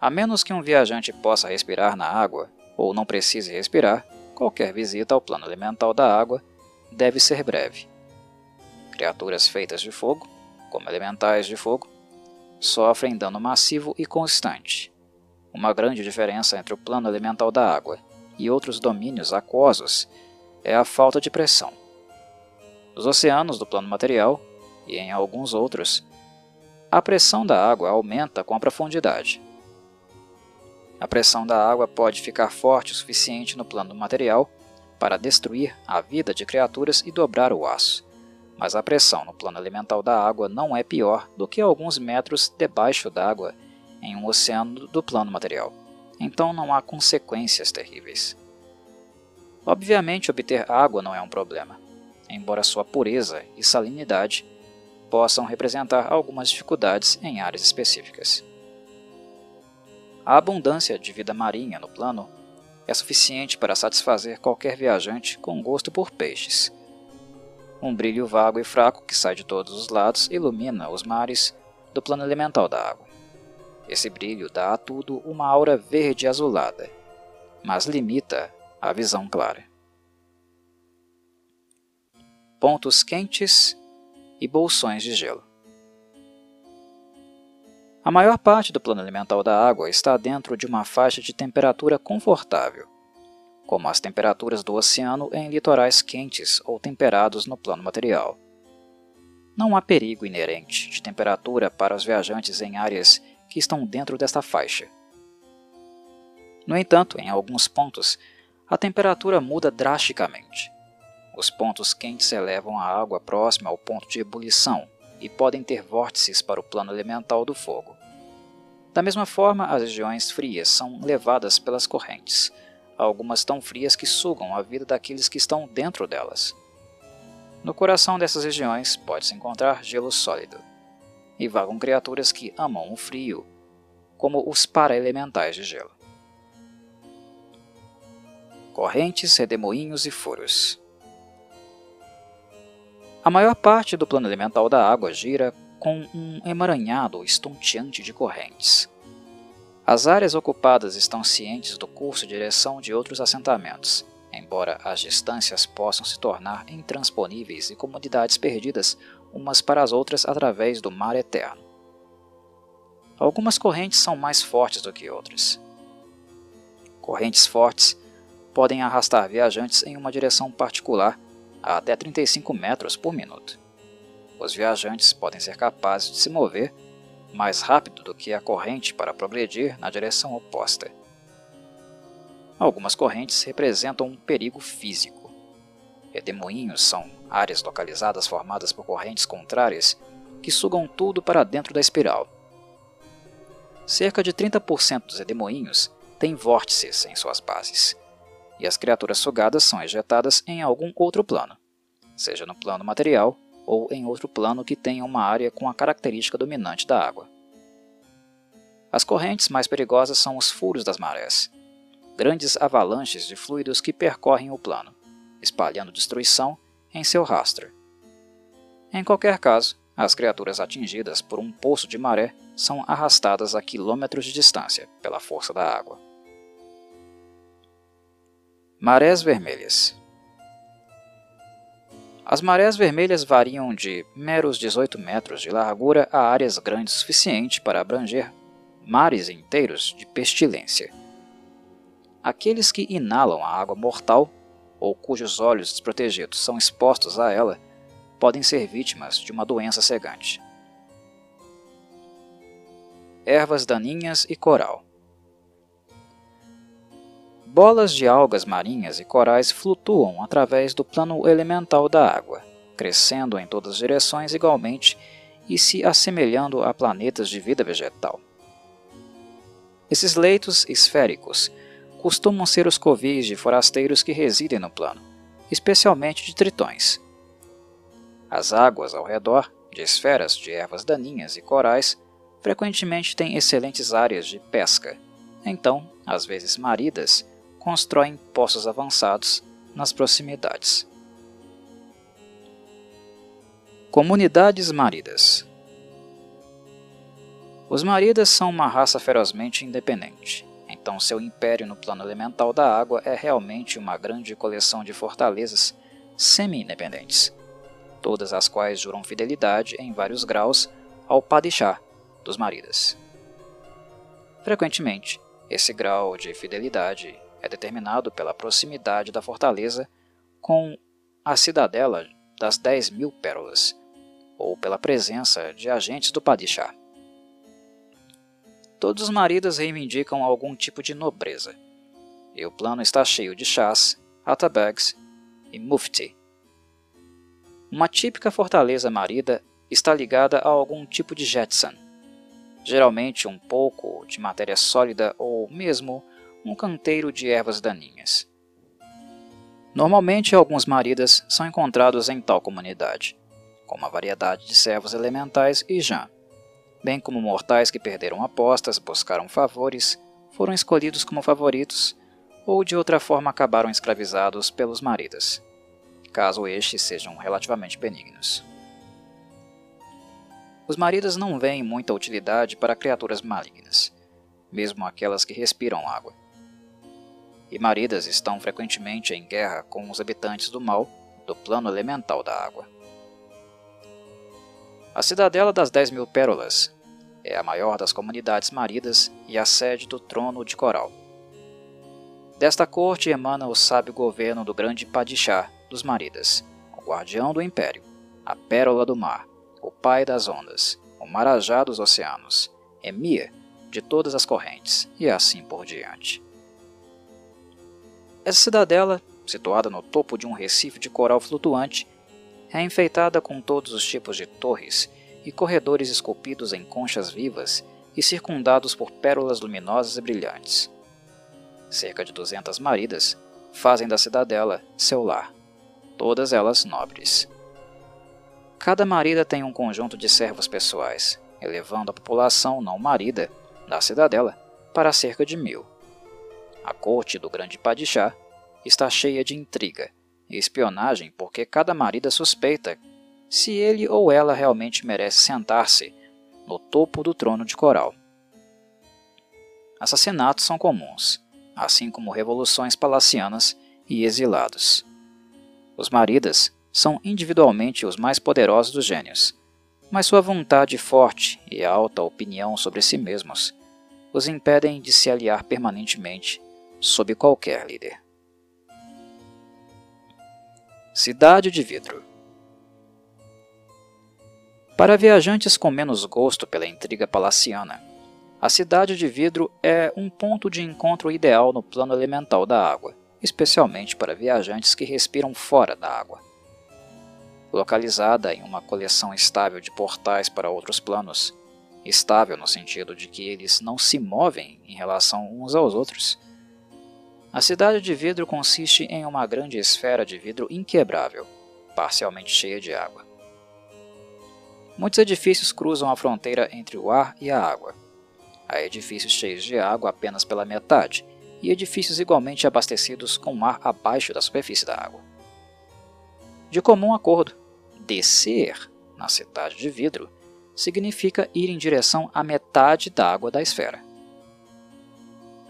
A menos que um viajante possa respirar na água, ou não precise respirar, qualquer visita ao plano elemental da água deve ser breve. Criaturas feitas de fogo, como elementais de fogo, sofrem dano massivo e constante. Uma grande diferença entre o plano elemental da água e outros domínios aquosos é a falta de pressão. Nos oceanos do plano material, e em alguns outros, a pressão da água aumenta com a profundidade. A pressão da água pode ficar forte o suficiente no plano material para destruir a vida de criaturas e dobrar o aço mas a pressão no plano elemental da água não é pior do que alguns metros debaixo d'água em um oceano do plano material, então não há consequências terríveis. Obviamente, obter água não é um problema, embora sua pureza e salinidade possam representar algumas dificuldades em áreas específicas. A abundância de vida marinha no plano é suficiente para satisfazer qualquer viajante com gosto por peixes um brilho vago e fraco que sai de todos os lados ilumina os mares do plano elemental da água. Esse brilho dá a tudo uma aura verde azulada, mas limita a visão clara. Pontos quentes e bolsões de gelo. A maior parte do plano elemental da água está dentro de uma faixa de temperatura confortável, como as temperaturas do oceano em litorais quentes ou temperados no plano material. Não há perigo inerente de temperatura para os viajantes em áreas que estão dentro desta faixa. No entanto, em alguns pontos, a temperatura muda drasticamente. Os pontos quentes elevam a água próxima ao ponto de ebulição e podem ter vórtices para o plano elemental do fogo. Da mesma forma, as regiões frias são levadas pelas correntes, algumas tão frias que sugam a vida daqueles que estão dentro delas. No coração dessas regiões pode-se encontrar gelo sólido, e vagam criaturas que amam o frio, como os paraelementais de gelo. Correntes, redemoinhos e furos. A maior parte do plano elemental da água gira com um emaranhado estonteante de correntes, as áreas ocupadas estão cientes do curso e direção de outros assentamentos, embora as distâncias possam se tornar intransponíveis e comunidades perdidas umas para as outras através do mar eterno. Algumas correntes são mais fortes do que outras. Correntes fortes podem arrastar viajantes em uma direção particular a até 35 metros por minuto. Os viajantes podem ser capazes de se mover mais rápido do que a corrente para progredir na direção oposta. Algumas correntes representam um perigo físico. Redemoinhos são áreas localizadas formadas por correntes contrárias que sugam tudo para dentro da espiral. Cerca de 30% dos redemoinhos tem vórtices em suas bases, e as criaturas sugadas são ejetadas em algum outro plano, seja no plano material ou em outro plano que tenha uma área com a característica dominante da água. As correntes mais perigosas são os furos das marés, grandes avalanches de fluidos que percorrem o plano, espalhando destruição em seu rastro. Em qualquer caso, as criaturas atingidas por um poço de maré são arrastadas a quilômetros de distância pela força da água. Marés vermelhas As marés vermelhas variam de meros 18 metros de largura a áreas grandes o suficiente para abranger mares inteiros de pestilência. Aqueles que inalam a água mortal, ou cujos olhos desprotegidos são expostos a ela, podem ser vítimas de uma doença cegante. Ervas daninhas e coral Bolas de algas marinhas e corais flutuam através do plano elemental da água, crescendo em todas as direções igualmente e se assemelhando a planetas de vida vegetal. Esses leitos esféricos costumam ser os covis de forasteiros que residem no plano, especialmente de tritões. As águas ao redor, de esferas de ervas daninhas e corais, frequentemente têm excelentes áreas de pesca, então, às vezes maridas, constroem poços avançados nas proximidades. Comunidades maridas Os maridas são uma raça ferozmente independente então seu império no plano elemental da água é realmente uma grande coleção de fortalezas semi-independentes, todas as quais juram fidelidade em vários graus ao Padishah dos Maridas. Frequentemente, esse grau de fidelidade é determinado pela proximidade da fortaleza com a cidadela das 10 mil pérolas, ou pela presença de agentes do Padishah. Todos os maridos reivindicam algum tipo de nobreza, e o plano está cheio de chás, atabags e mufti. Uma típica fortaleza marida está ligada a algum tipo de jetson, geralmente um pouco de matéria sólida ou mesmo um canteiro de ervas daninhas. Normalmente, alguns maridas são encontrados em tal comunidade, com uma variedade de servos elementais e jan bem como mortais que perderam apostas, buscaram favores, foram escolhidos como favoritos ou de outra forma acabaram escravizados pelos maridas, caso estes sejam relativamente benignos. Os maridas não veem muita utilidade para criaturas malignas, mesmo aquelas que respiram água. E maridas estão frequentemente em guerra com os habitantes do mal do plano elemental da água. A Cidadela das Dez Mil Pérolas é a maior das comunidades maridas e a sede do trono de Coral. Desta corte emana o sábio governo do grande Padishah dos Maridas, o guardião do império, a pérola do mar, o pai das ondas, o marajá dos oceanos, Emir de todas as correntes, e assim por diante. Essa cidadela, situada no topo de um recife de coral flutuante, é enfeitada com todos os tipos de torres e corredores esculpidos em conchas vivas e circundados por pérolas luminosas e brilhantes. Cerca de 200 maridas fazem da cidadela seu lar, todas elas nobres. Cada marida tem um conjunto de servos pessoais, elevando a população não marida da cidadela para cerca de mil. A corte do grande Padishah está cheia de intriga e espionagem porque cada marida suspeita se ele ou ela realmente merece sentar-se no topo do trono de coral. Assassinatos são comuns, assim como revoluções palacianas e exilados. Os maridas são individualmente os mais poderosos dos gênios, mas sua vontade forte e alta opinião sobre si mesmos os impedem de se aliar permanentemente sob qualquer líder. Cidade de Vidro Para viajantes com menos gosto pela intriga palaciana, a Cidade de Vidro é um ponto de encontro ideal no plano elemental da água, especialmente para viajantes que respiram fora da água. Localizada em uma coleção estável de portais para outros planos, estável no sentido de que eles não se movem em relação uns aos outros. A cidade de vidro consiste em uma grande esfera de vidro inquebrável, parcialmente cheia de água. Muitos edifícios cruzam a fronteira entre o ar e a água. Há edifícios cheios de água apenas pela metade, e edifícios igualmente abastecidos com ar abaixo da superfície da água. De comum acordo, descer na cidade de vidro significa ir em direção à metade da água da esfera.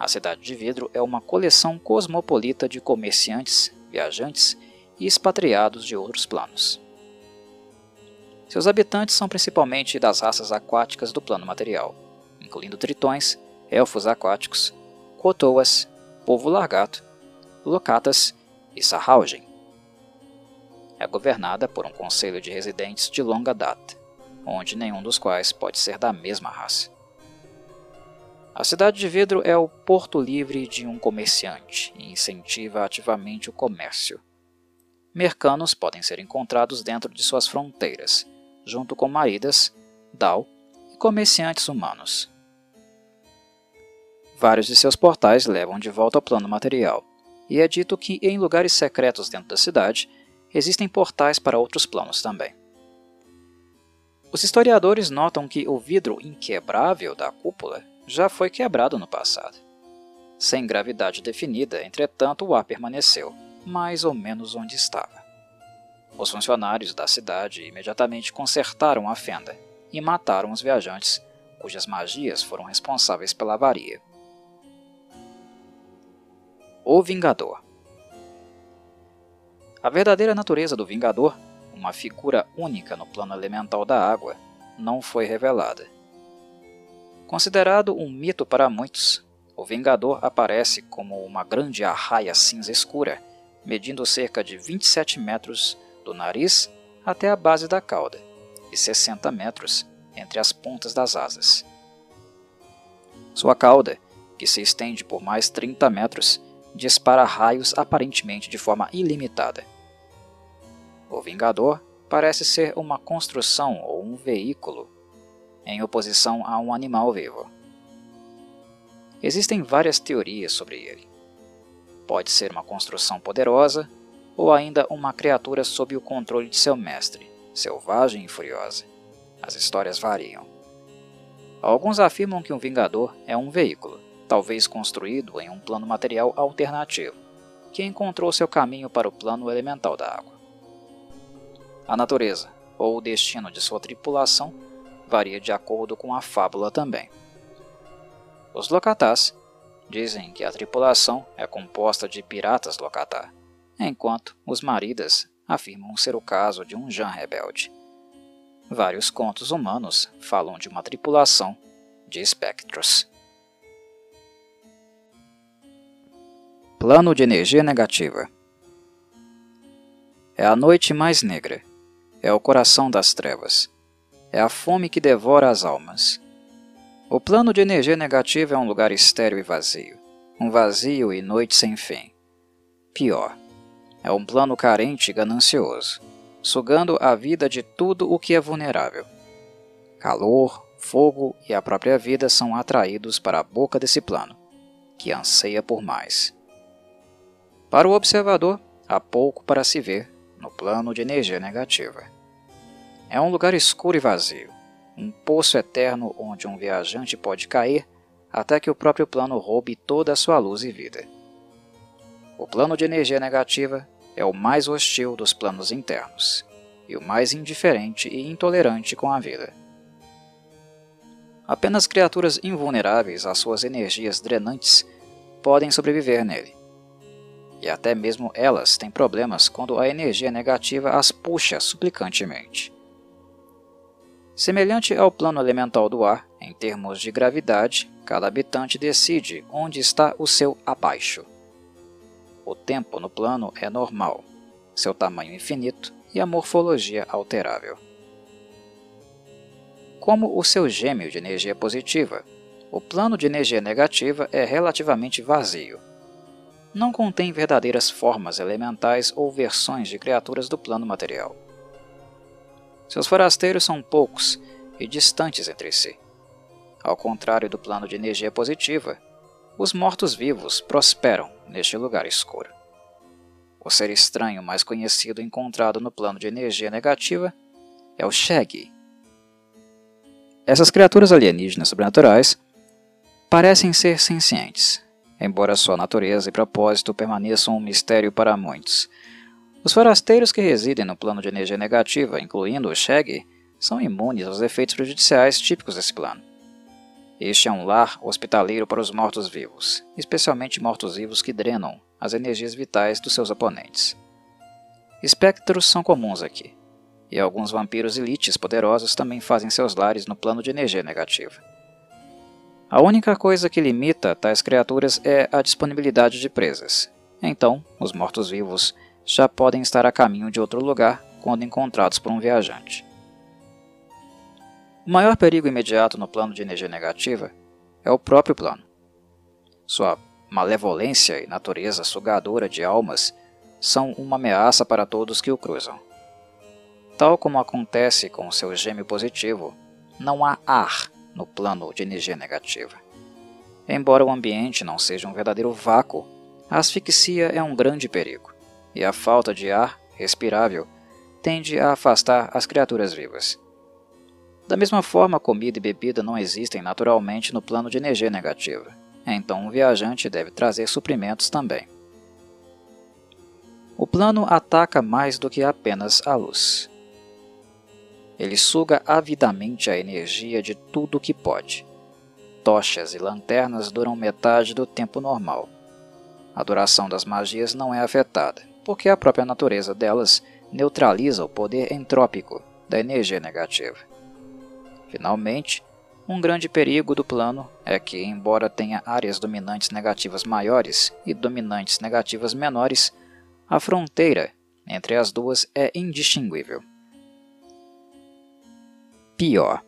A cidade de vidro é uma coleção cosmopolita de comerciantes, viajantes e expatriados de outros planos. Seus habitantes são principalmente das raças aquáticas do plano material, incluindo tritões, elfos aquáticos, cotoas, povo largato, locatas e sarraugen. É governada por um conselho de residentes de longa data, onde nenhum dos quais pode ser da mesma raça. A cidade de vidro é o porto livre de um comerciante e incentiva ativamente o comércio. Mercanos podem ser encontrados dentro de suas fronteiras, junto com maridas, Dao e comerciantes humanos. Vários de seus portais levam de volta ao plano material, e é dito que em lugares secretos dentro da cidade existem portais para outros planos também. Os historiadores notam que o vidro inquebrável da cúpula já foi quebrado no passado. Sem gravidade definida, entretanto, o ar permaneceu, mais ou menos onde estava. Os funcionários da cidade imediatamente consertaram a fenda e mataram os viajantes, cujas magias foram responsáveis pela avaria. O Vingador A verdadeira natureza do Vingador, uma figura única no plano elemental da água, não foi revelada. Considerado um mito para muitos, o Vingador aparece como uma grande arraia cinza escura, medindo cerca de 27 metros do nariz até a base da cauda e 60 metros entre as pontas das asas. Sua cauda, que se estende por mais 30 metros, dispara raios aparentemente de forma ilimitada. O Vingador parece ser uma construção ou um veículo, em oposição a um animal vivo. Existem várias teorias sobre ele. Pode ser uma construção poderosa ou ainda uma criatura sob o controle de seu mestre, selvagem e furiosa. As histórias variam. Alguns afirmam que um Vingador é um veículo, talvez construído em um plano material alternativo, que encontrou seu caminho para o plano elemental da água. A natureza, ou o destino de sua tripulação, varia de acordo com a fábula também. Os Lokatás dizem que a tripulação é composta de piratas Lokatá, enquanto os maridas afirmam ser o caso de um Jan rebelde. Vários contos humanos falam de uma tripulação de espectros. Plano de energia negativa É a noite mais negra, é o coração das trevas, é a fome que devora as almas. O plano de energia negativa é um lugar estéril e vazio, um vazio e noite sem fim. Pior, é um plano carente e ganancioso, sugando a vida de tudo o que é vulnerável. Calor, fogo e a própria vida são atraídos para a boca desse plano, que anseia por mais. Para o observador, há pouco para se ver no plano de energia negativa. É um lugar escuro e vazio, um poço eterno onde um viajante pode cair até que o próprio plano roube toda a sua luz e vida. O plano de energia negativa é o mais hostil dos planos internos e o mais indiferente e intolerante com a vida. Apenas criaturas invulneráveis às suas energias drenantes podem sobreviver nele. E até mesmo elas têm problemas quando a energia negativa as puxa suplicantemente. Semelhante ao plano elemental do ar, em termos de gravidade, cada habitante decide onde está o seu abaixo. O tempo no plano é normal, seu tamanho infinito e a morfologia alterável. Como o seu gêmeo de energia positiva, o plano de energia negativa é relativamente vazio. Não contém verdadeiras formas elementais ou versões de criaturas do plano material. Seus forasteiros são poucos e distantes entre si, Ao contrário do plano de energia positiva, os mortos-vivos prosperam neste lugar escuro. O ser estranho mais conhecido encontrado no plano de energia negativa é o Shaggy. Essas criaturas alienígenas sobrenaturais parecem ser sencientes, embora sua natureza e propósito permaneçam um mistério para muitos. Os forasteiros que residem no plano de energia negativa, incluindo o Shaggy, são imunes aos efeitos prejudiciais típicos desse plano. Este é um lar hospitaleiro para os mortos-vivos, especialmente mortos-vivos que drenam as energias vitais dos seus oponentes. Espectros são comuns aqui, e alguns vampiros elites poderosos também fazem seus lares no plano de energia negativa. A única coisa que limita tais criaturas é a disponibilidade de presas. Então, os mortos-vivos já podem estar a caminho de outro lugar quando encontrados por um viajante. O maior perigo imediato no plano de energia negativa é o próprio plano. Sua malevolência e natureza sugadora de almas são uma ameaça para todos que o cruzam. Tal como acontece com seu gêmeo positivo, não há ar no plano de energia negativa. Embora o ambiente não seja um verdadeiro vácuo, a asfixia é um grande perigo, e a falta de ar respirável tende a afastar as criaturas vivas. Da mesma forma, comida e bebida não existem naturalmente no plano de energia negativa, então um viajante deve trazer suprimentos também. O plano ataca mais do que apenas a luz. Ele suga avidamente a energia de tudo o que pode. Tochas e lanternas duram metade do tempo normal. A duração das magias não é afetada, porque a própria natureza delas neutraliza o poder entrópico da energia negativa. Finalmente, um grande perigo do plano é que, embora tenha áreas dominantes negativas maiores e dominantes negativas menores, a fronteira entre as duas é indistinguível. Pior,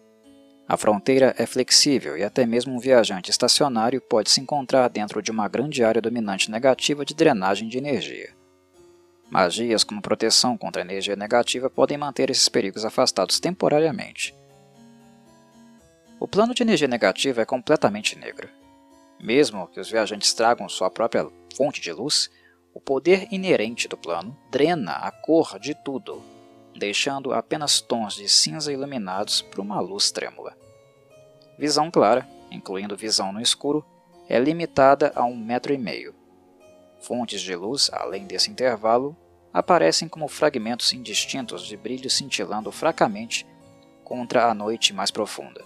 a fronteira é flexível e até mesmo um viajante estacionário pode se encontrar dentro de uma grande área dominante negativa de drenagem de energia. Magias como proteção contra energia negativa podem manter esses perigos afastados temporariamente. O plano de energia negativa é completamente negro. Mesmo que os viajantes tragam sua própria fonte de luz, o poder inerente do plano drena a cor de tudo deixando apenas tons de cinza iluminados por uma luz trêmula. Visão clara, incluindo visão no escuro, é limitada a um metro e meio. Fontes de luz, além desse intervalo, aparecem como fragmentos indistintos de brilho cintilando fracamente contra a noite mais profunda.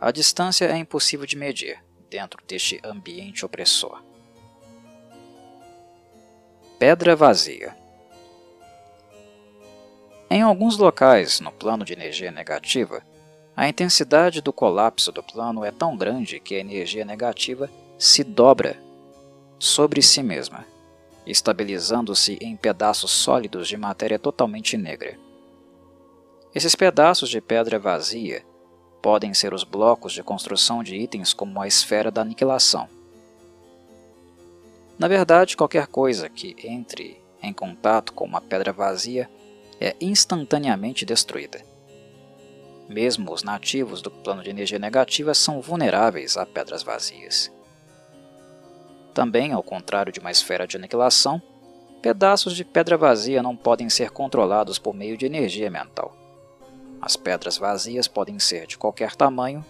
A distância é impossível de medir dentro deste ambiente opressor. Pedra vazia. Em alguns locais no plano de energia negativa, a intensidade do colapso do plano é tão grande que a energia negativa se dobra sobre si mesma, estabilizando-se em pedaços sólidos de matéria totalmente negra. Esses pedaços de pedra vazia podem ser os blocos de construção de itens como a esfera da aniquilação. Na verdade, qualquer coisa que entre em contato com uma pedra vazia é instantaneamente destruída. Mesmo os nativos do plano de energia negativa são vulneráveis a pedras vazias. Também, ao contrário de uma esfera de aniquilação, pedaços de pedra vazia não podem ser controlados por meio de energia mental. As pedras vazias podem ser de qualquer tamanho,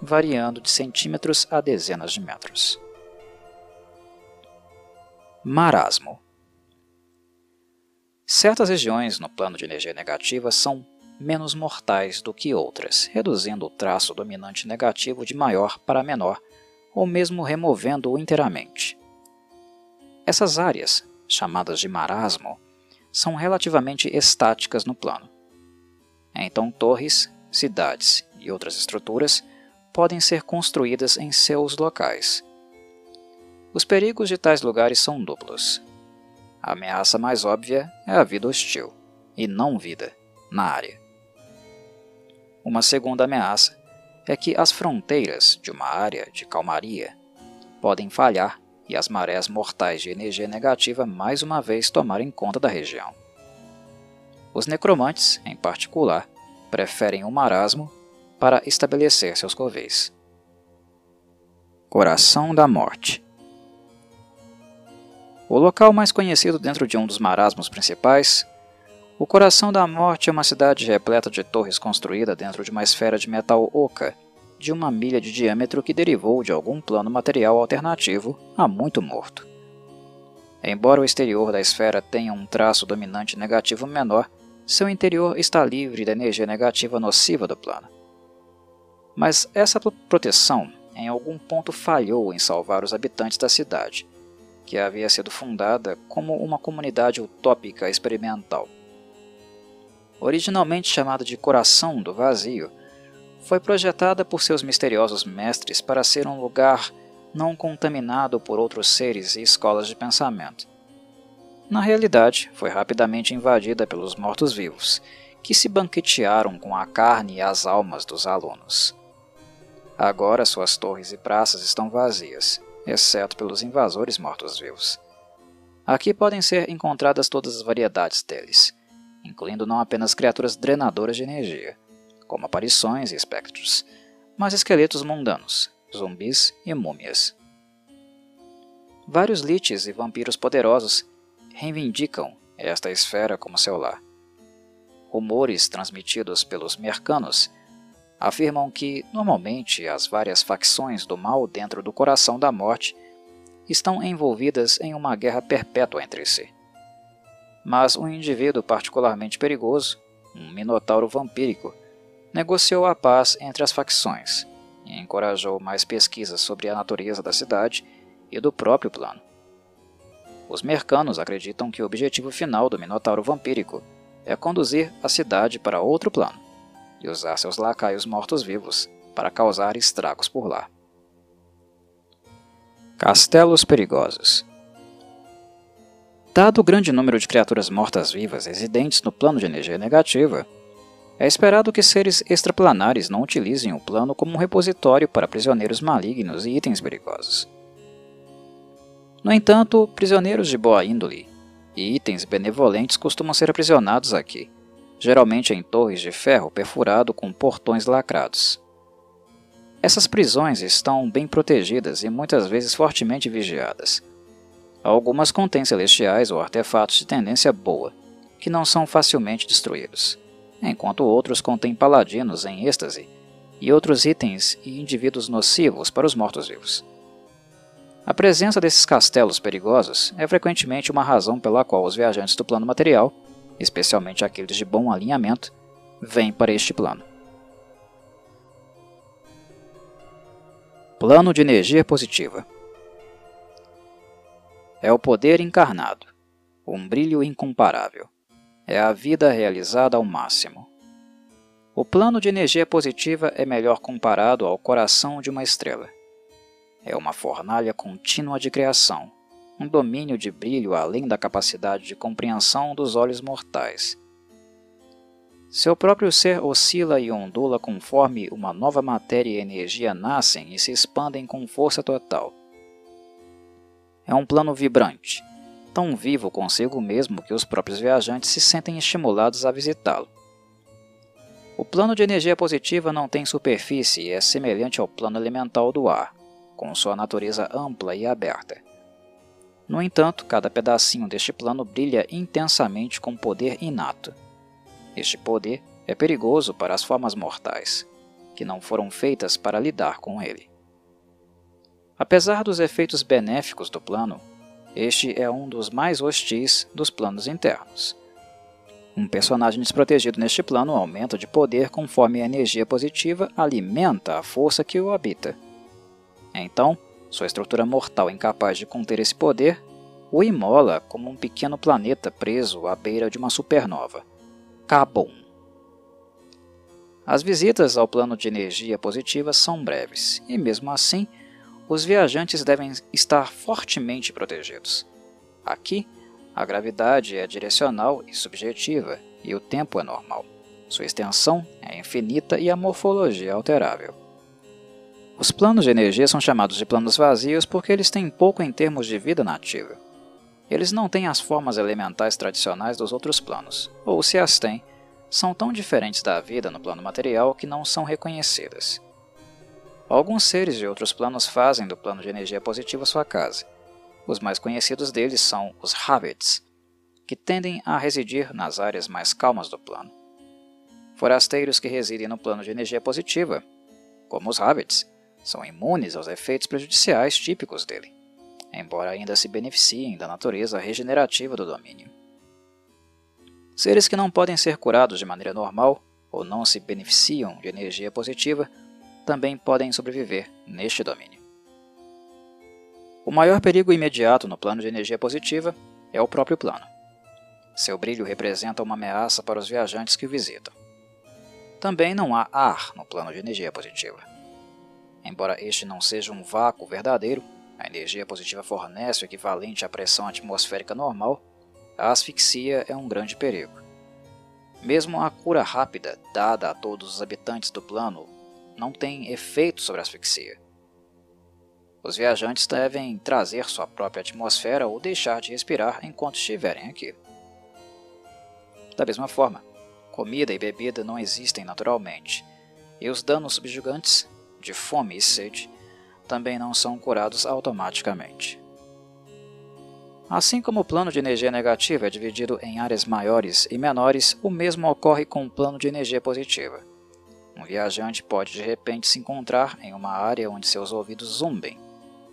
variando de centímetros a dezenas de metros. Marasmo Certas regiões no plano de energia negativa são menos mortais do que outras, reduzindo o traço dominante negativo de maior para menor, ou mesmo removendo-o inteiramente. Essas áreas, chamadas de marasmo, são relativamente estáticas no plano. Então, torres, cidades e outras estruturas podem ser construídas em seus locais. Os perigos de tais lugares são duplos. A ameaça mais óbvia é a vida hostil, e não vida, na área. Uma segunda ameaça é que as fronteiras de uma área de calmaria podem falhar e as marés mortais de energia negativa mais uma vez tomarem conta da região. Os necromantes, em particular, preferem o marasmo para estabelecer seus covéis. Coração da Morte O local mais conhecido dentro de um dos marasmos principais, o Coração da Morte é uma cidade repleta de torres construída dentro de uma esfera de metal oca, de uma milha de diâmetro que derivou de algum plano material alternativo há muito morto. Embora o exterior da esfera tenha um traço dominante negativo menor, seu interior está livre da energia negativa nociva do plano. Mas essa proteção em algum ponto falhou em salvar os habitantes da cidade, que havia sido fundada como uma comunidade utópica experimental. Originalmente chamada de Coração do Vazio, foi projetada por seus misteriosos mestres para ser um lugar não contaminado por outros seres e escolas de pensamento. Na realidade, foi rapidamente invadida pelos mortos-vivos, que se banquetearam com a carne e as almas dos alunos. Agora suas torres e praças estão vazias, exceto pelos invasores mortos-vivos. Aqui podem ser encontradas todas as variedades deles, incluindo não apenas criaturas drenadoras de energia, como aparições e espectros, mas esqueletos mundanos, zumbis e múmias. Vários liches e vampiros poderosos reivindicam esta esfera como seu lar. Rumores transmitidos pelos mercanos afirmam que, normalmente, as várias facções do mal dentro do coração da morte estão envolvidas em uma guerra perpétua entre si. Mas um indivíduo particularmente perigoso, um minotauro vampírico, negociou a paz entre as facções e encorajou mais pesquisas sobre a natureza da cidade e do próprio plano. Os mercanos acreditam que o objetivo final do Minotauro vampírico é conduzir a cidade para outro plano e usar seus lacaios mortos-vivos para causar estragos por lá. Castelos perigosos Dado o grande número de criaturas mortas-vivas residentes no plano de energia negativa, é esperado que seres extraplanares não utilizem o plano como um repositório para prisioneiros malignos e itens perigosos. No entanto, prisioneiros de boa índole e itens benevolentes costumam ser aprisionados aqui, geralmente em torres de ferro perfurado com portões lacrados. Essas prisões estão bem protegidas e muitas vezes fortemente vigiadas. Algumas contêm celestiais ou artefatos de tendência boa, que não são facilmente destruídos enquanto outros contêm paladinos em êxtase e outros itens e indivíduos nocivos para os mortos-vivos. A presença desses castelos perigosos é frequentemente uma razão pela qual os viajantes do plano material, especialmente aqueles de bom alinhamento, vêm para este plano. Plano de energia positiva é o poder encarnado, um brilho incomparável é a vida realizada ao máximo. O plano de energia positiva é melhor comparado ao coração de uma estrela. É uma fornalha contínua de criação, um domínio de brilho além da capacidade de compreensão dos olhos mortais. Seu próprio ser oscila e ondula conforme uma nova matéria e energia nascem e se expandem com força total. É um plano vibrante, tão vivo consigo mesmo que os próprios viajantes se sentem estimulados a visitá-lo. O plano de energia positiva não tem superfície e é semelhante ao plano elemental do ar, com sua natureza ampla e aberta. No entanto, cada pedacinho deste plano brilha intensamente com poder inato. Este poder é perigoso para as formas mortais, que não foram feitas para lidar com ele. Apesar dos efeitos benéficos do plano, este é um dos mais hostis dos planos internos. Um personagem desprotegido neste plano aumenta de poder conforme a energia positiva alimenta a força que o habita. Então, sua estrutura mortal incapaz de conter esse poder o imola como um pequeno planeta preso à beira de uma supernova. Cabum. As visitas ao plano de energia positiva são breves, e mesmo assim, os viajantes devem estar fortemente protegidos. Aqui, a gravidade é direcional e subjetiva, e o tempo é normal. Sua extensão é infinita e a morfologia é alterável. Os planos de energia são chamados de planos vazios porque eles têm pouco em termos de vida nativa. Eles não têm as formas elementais tradicionais dos outros planos, ou se as têm, são tão diferentes da vida no plano material que não são reconhecidas. Alguns seres de outros planos fazem do plano de energia positiva sua casa. Os mais conhecidos deles são os Hobbits, que tendem a residir nas áreas mais calmas do plano. Forasteiros que residem no plano de energia positiva, como os Hobbits, são imunes aos efeitos prejudiciais típicos dele, embora ainda se beneficiem da natureza regenerativa do domínio. Seres que não podem ser curados de maneira normal ou não se beneficiam de energia positiva também podem sobreviver neste domínio. O maior perigo imediato no plano de energia positiva é o próprio plano. Seu brilho representa uma ameaça para os viajantes que o visitam. Também não há ar no plano de energia positiva. Embora este não seja um vácuo verdadeiro, a energia positiva fornece o equivalente à pressão atmosférica normal, a asfixia é um grande perigo. Mesmo a cura rápida dada a todos os habitantes do plano não tem efeito sobre a asfixia. Os viajantes devem trazer sua própria atmosfera ou deixar de respirar enquanto estiverem aqui. Da mesma forma, comida e bebida não existem naturalmente, e os danos subjugantes, de fome e sede, também não são curados automaticamente. Assim como o plano de energia negativa é dividido em áreas maiores e menores, o mesmo ocorre com o plano de energia positiva. Um viajante pode de repente se encontrar em uma área onde seus ouvidos zumbem,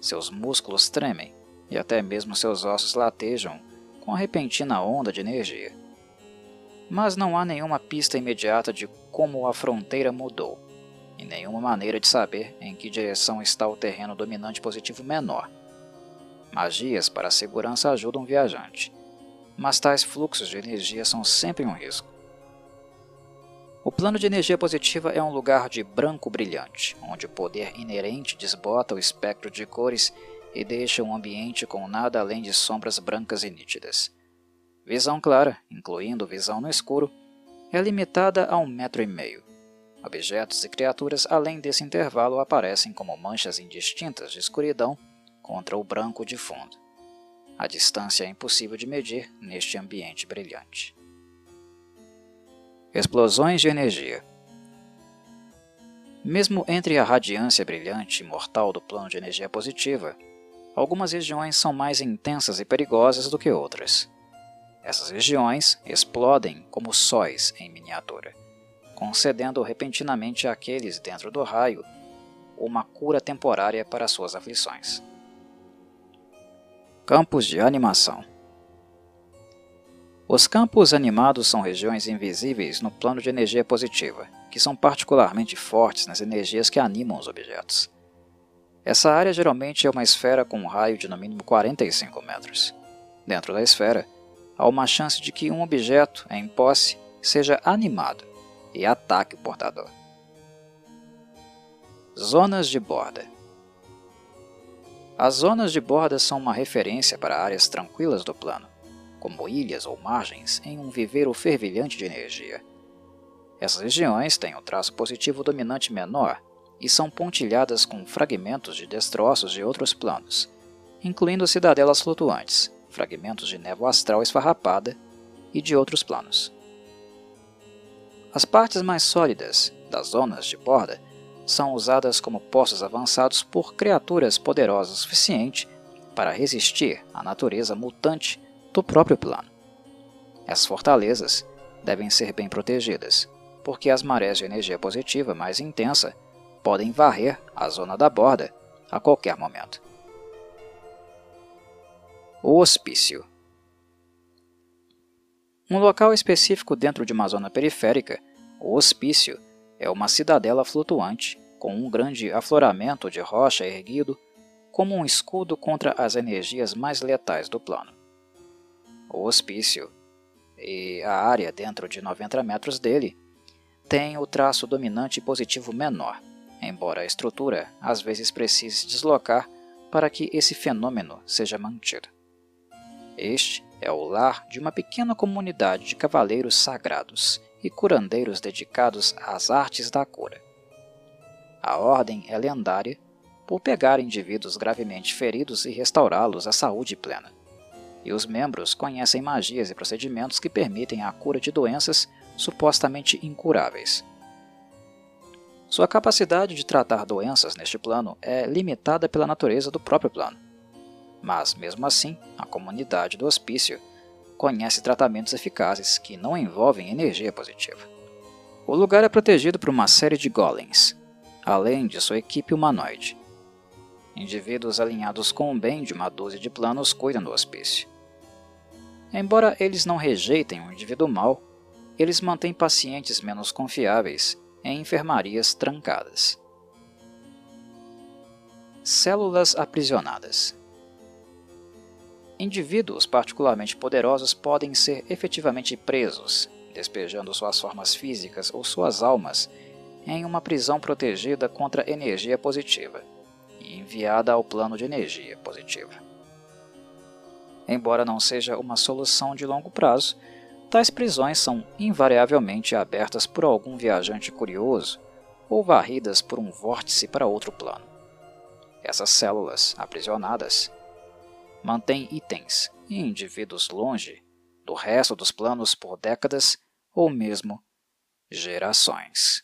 seus músculos tremem e até mesmo seus ossos latejam com a repentina onda de energia. Mas não há nenhuma pista imediata de como a fronteira mudou, e nenhuma maneira de saber em que direção está o terreno dominante positivo menor. Magias para a segurança ajudam o viajante, mas tais fluxos de energia são sempre um risco. O plano de energia positiva é um lugar de branco brilhante, onde o poder inerente desbota o espectro de cores e deixa um ambiente com nada além de sombras brancas e nítidas. Visão clara, incluindo visão no escuro, é limitada a um metro e meio. Objetos e criaturas além desse intervalo aparecem como manchas indistintas de escuridão contra o branco de fundo. A distância é impossível de medir neste ambiente brilhante. Explosões de energia. Mesmo entre a radiância brilhante e mortal do plano de energia positiva, algumas regiões são mais intensas e perigosas do que outras. Essas regiões explodem como sóis em miniatura, concedendo repentinamente àqueles dentro do raio uma cura temporária para suas aflições. Campos de animação os campos animados são regiões invisíveis no plano de energia positiva, que são particularmente fortes nas energias que animam os objetos. Essa área geralmente é uma esfera com um raio de no mínimo 45 metros. Dentro da esfera, há uma chance de que um objeto em posse seja animado e ataque o portador. Zonas de borda As zonas de borda são uma referência para áreas tranquilas do plano como ilhas ou margens, em um viveiro fervilhante de energia. Essas regiões têm o um traço positivo dominante menor e são pontilhadas com fragmentos de destroços de outros planos, incluindo cidadelas flutuantes, fragmentos de névoa astral esfarrapada e de outros planos. As partes mais sólidas das zonas de borda são usadas como postos avançados por criaturas poderosas o suficiente para resistir à natureza mutante do próprio plano. Essas fortalezas devem ser bem protegidas, porque as marés de energia positiva mais intensa podem varrer a zona da borda a qualquer momento. O hospício Um local específico dentro de uma zona periférica, o hospício é uma cidadela flutuante com um grande afloramento de rocha erguido como um escudo contra as energias mais letais do plano o hospício, e a área dentro de 90 metros dele tem o traço dominante positivo menor, embora a estrutura às vezes precise se deslocar para que esse fenômeno seja mantido. Este é o lar de uma pequena comunidade de cavaleiros sagrados e curandeiros dedicados às artes da cura. A ordem é lendária por pegar indivíduos gravemente feridos e restaurá-los à saúde plena e os membros conhecem magias e procedimentos que permitem a cura de doenças supostamente incuráveis. Sua capacidade de tratar doenças neste plano é limitada pela natureza do próprio plano. Mas, mesmo assim, a comunidade do hospício conhece tratamentos eficazes que não envolvem energia positiva. O lugar é protegido por uma série de golems, além de sua equipe humanoide. Indivíduos alinhados com o bem de uma dúzia de planos cuidam do hospício. Embora eles não rejeitem um indivíduo mau, eles mantêm pacientes menos confiáveis em enfermarias trancadas. Células aprisionadas Indivíduos particularmente poderosos podem ser efetivamente presos, despejando suas formas físicas ou suas almas em uma prisão protegida contra energia positiva e enviada ao plano de energia positiva. Embora não seja uma solução de longo prazo, tais prisões são invariavelmente abertas por algum viajante curioso ou varridas por um vórtice para outro plano. Essas células aprisionadas mantêm itens e indivíduos longe do resto dos planos por décadas ou mesmo gerações.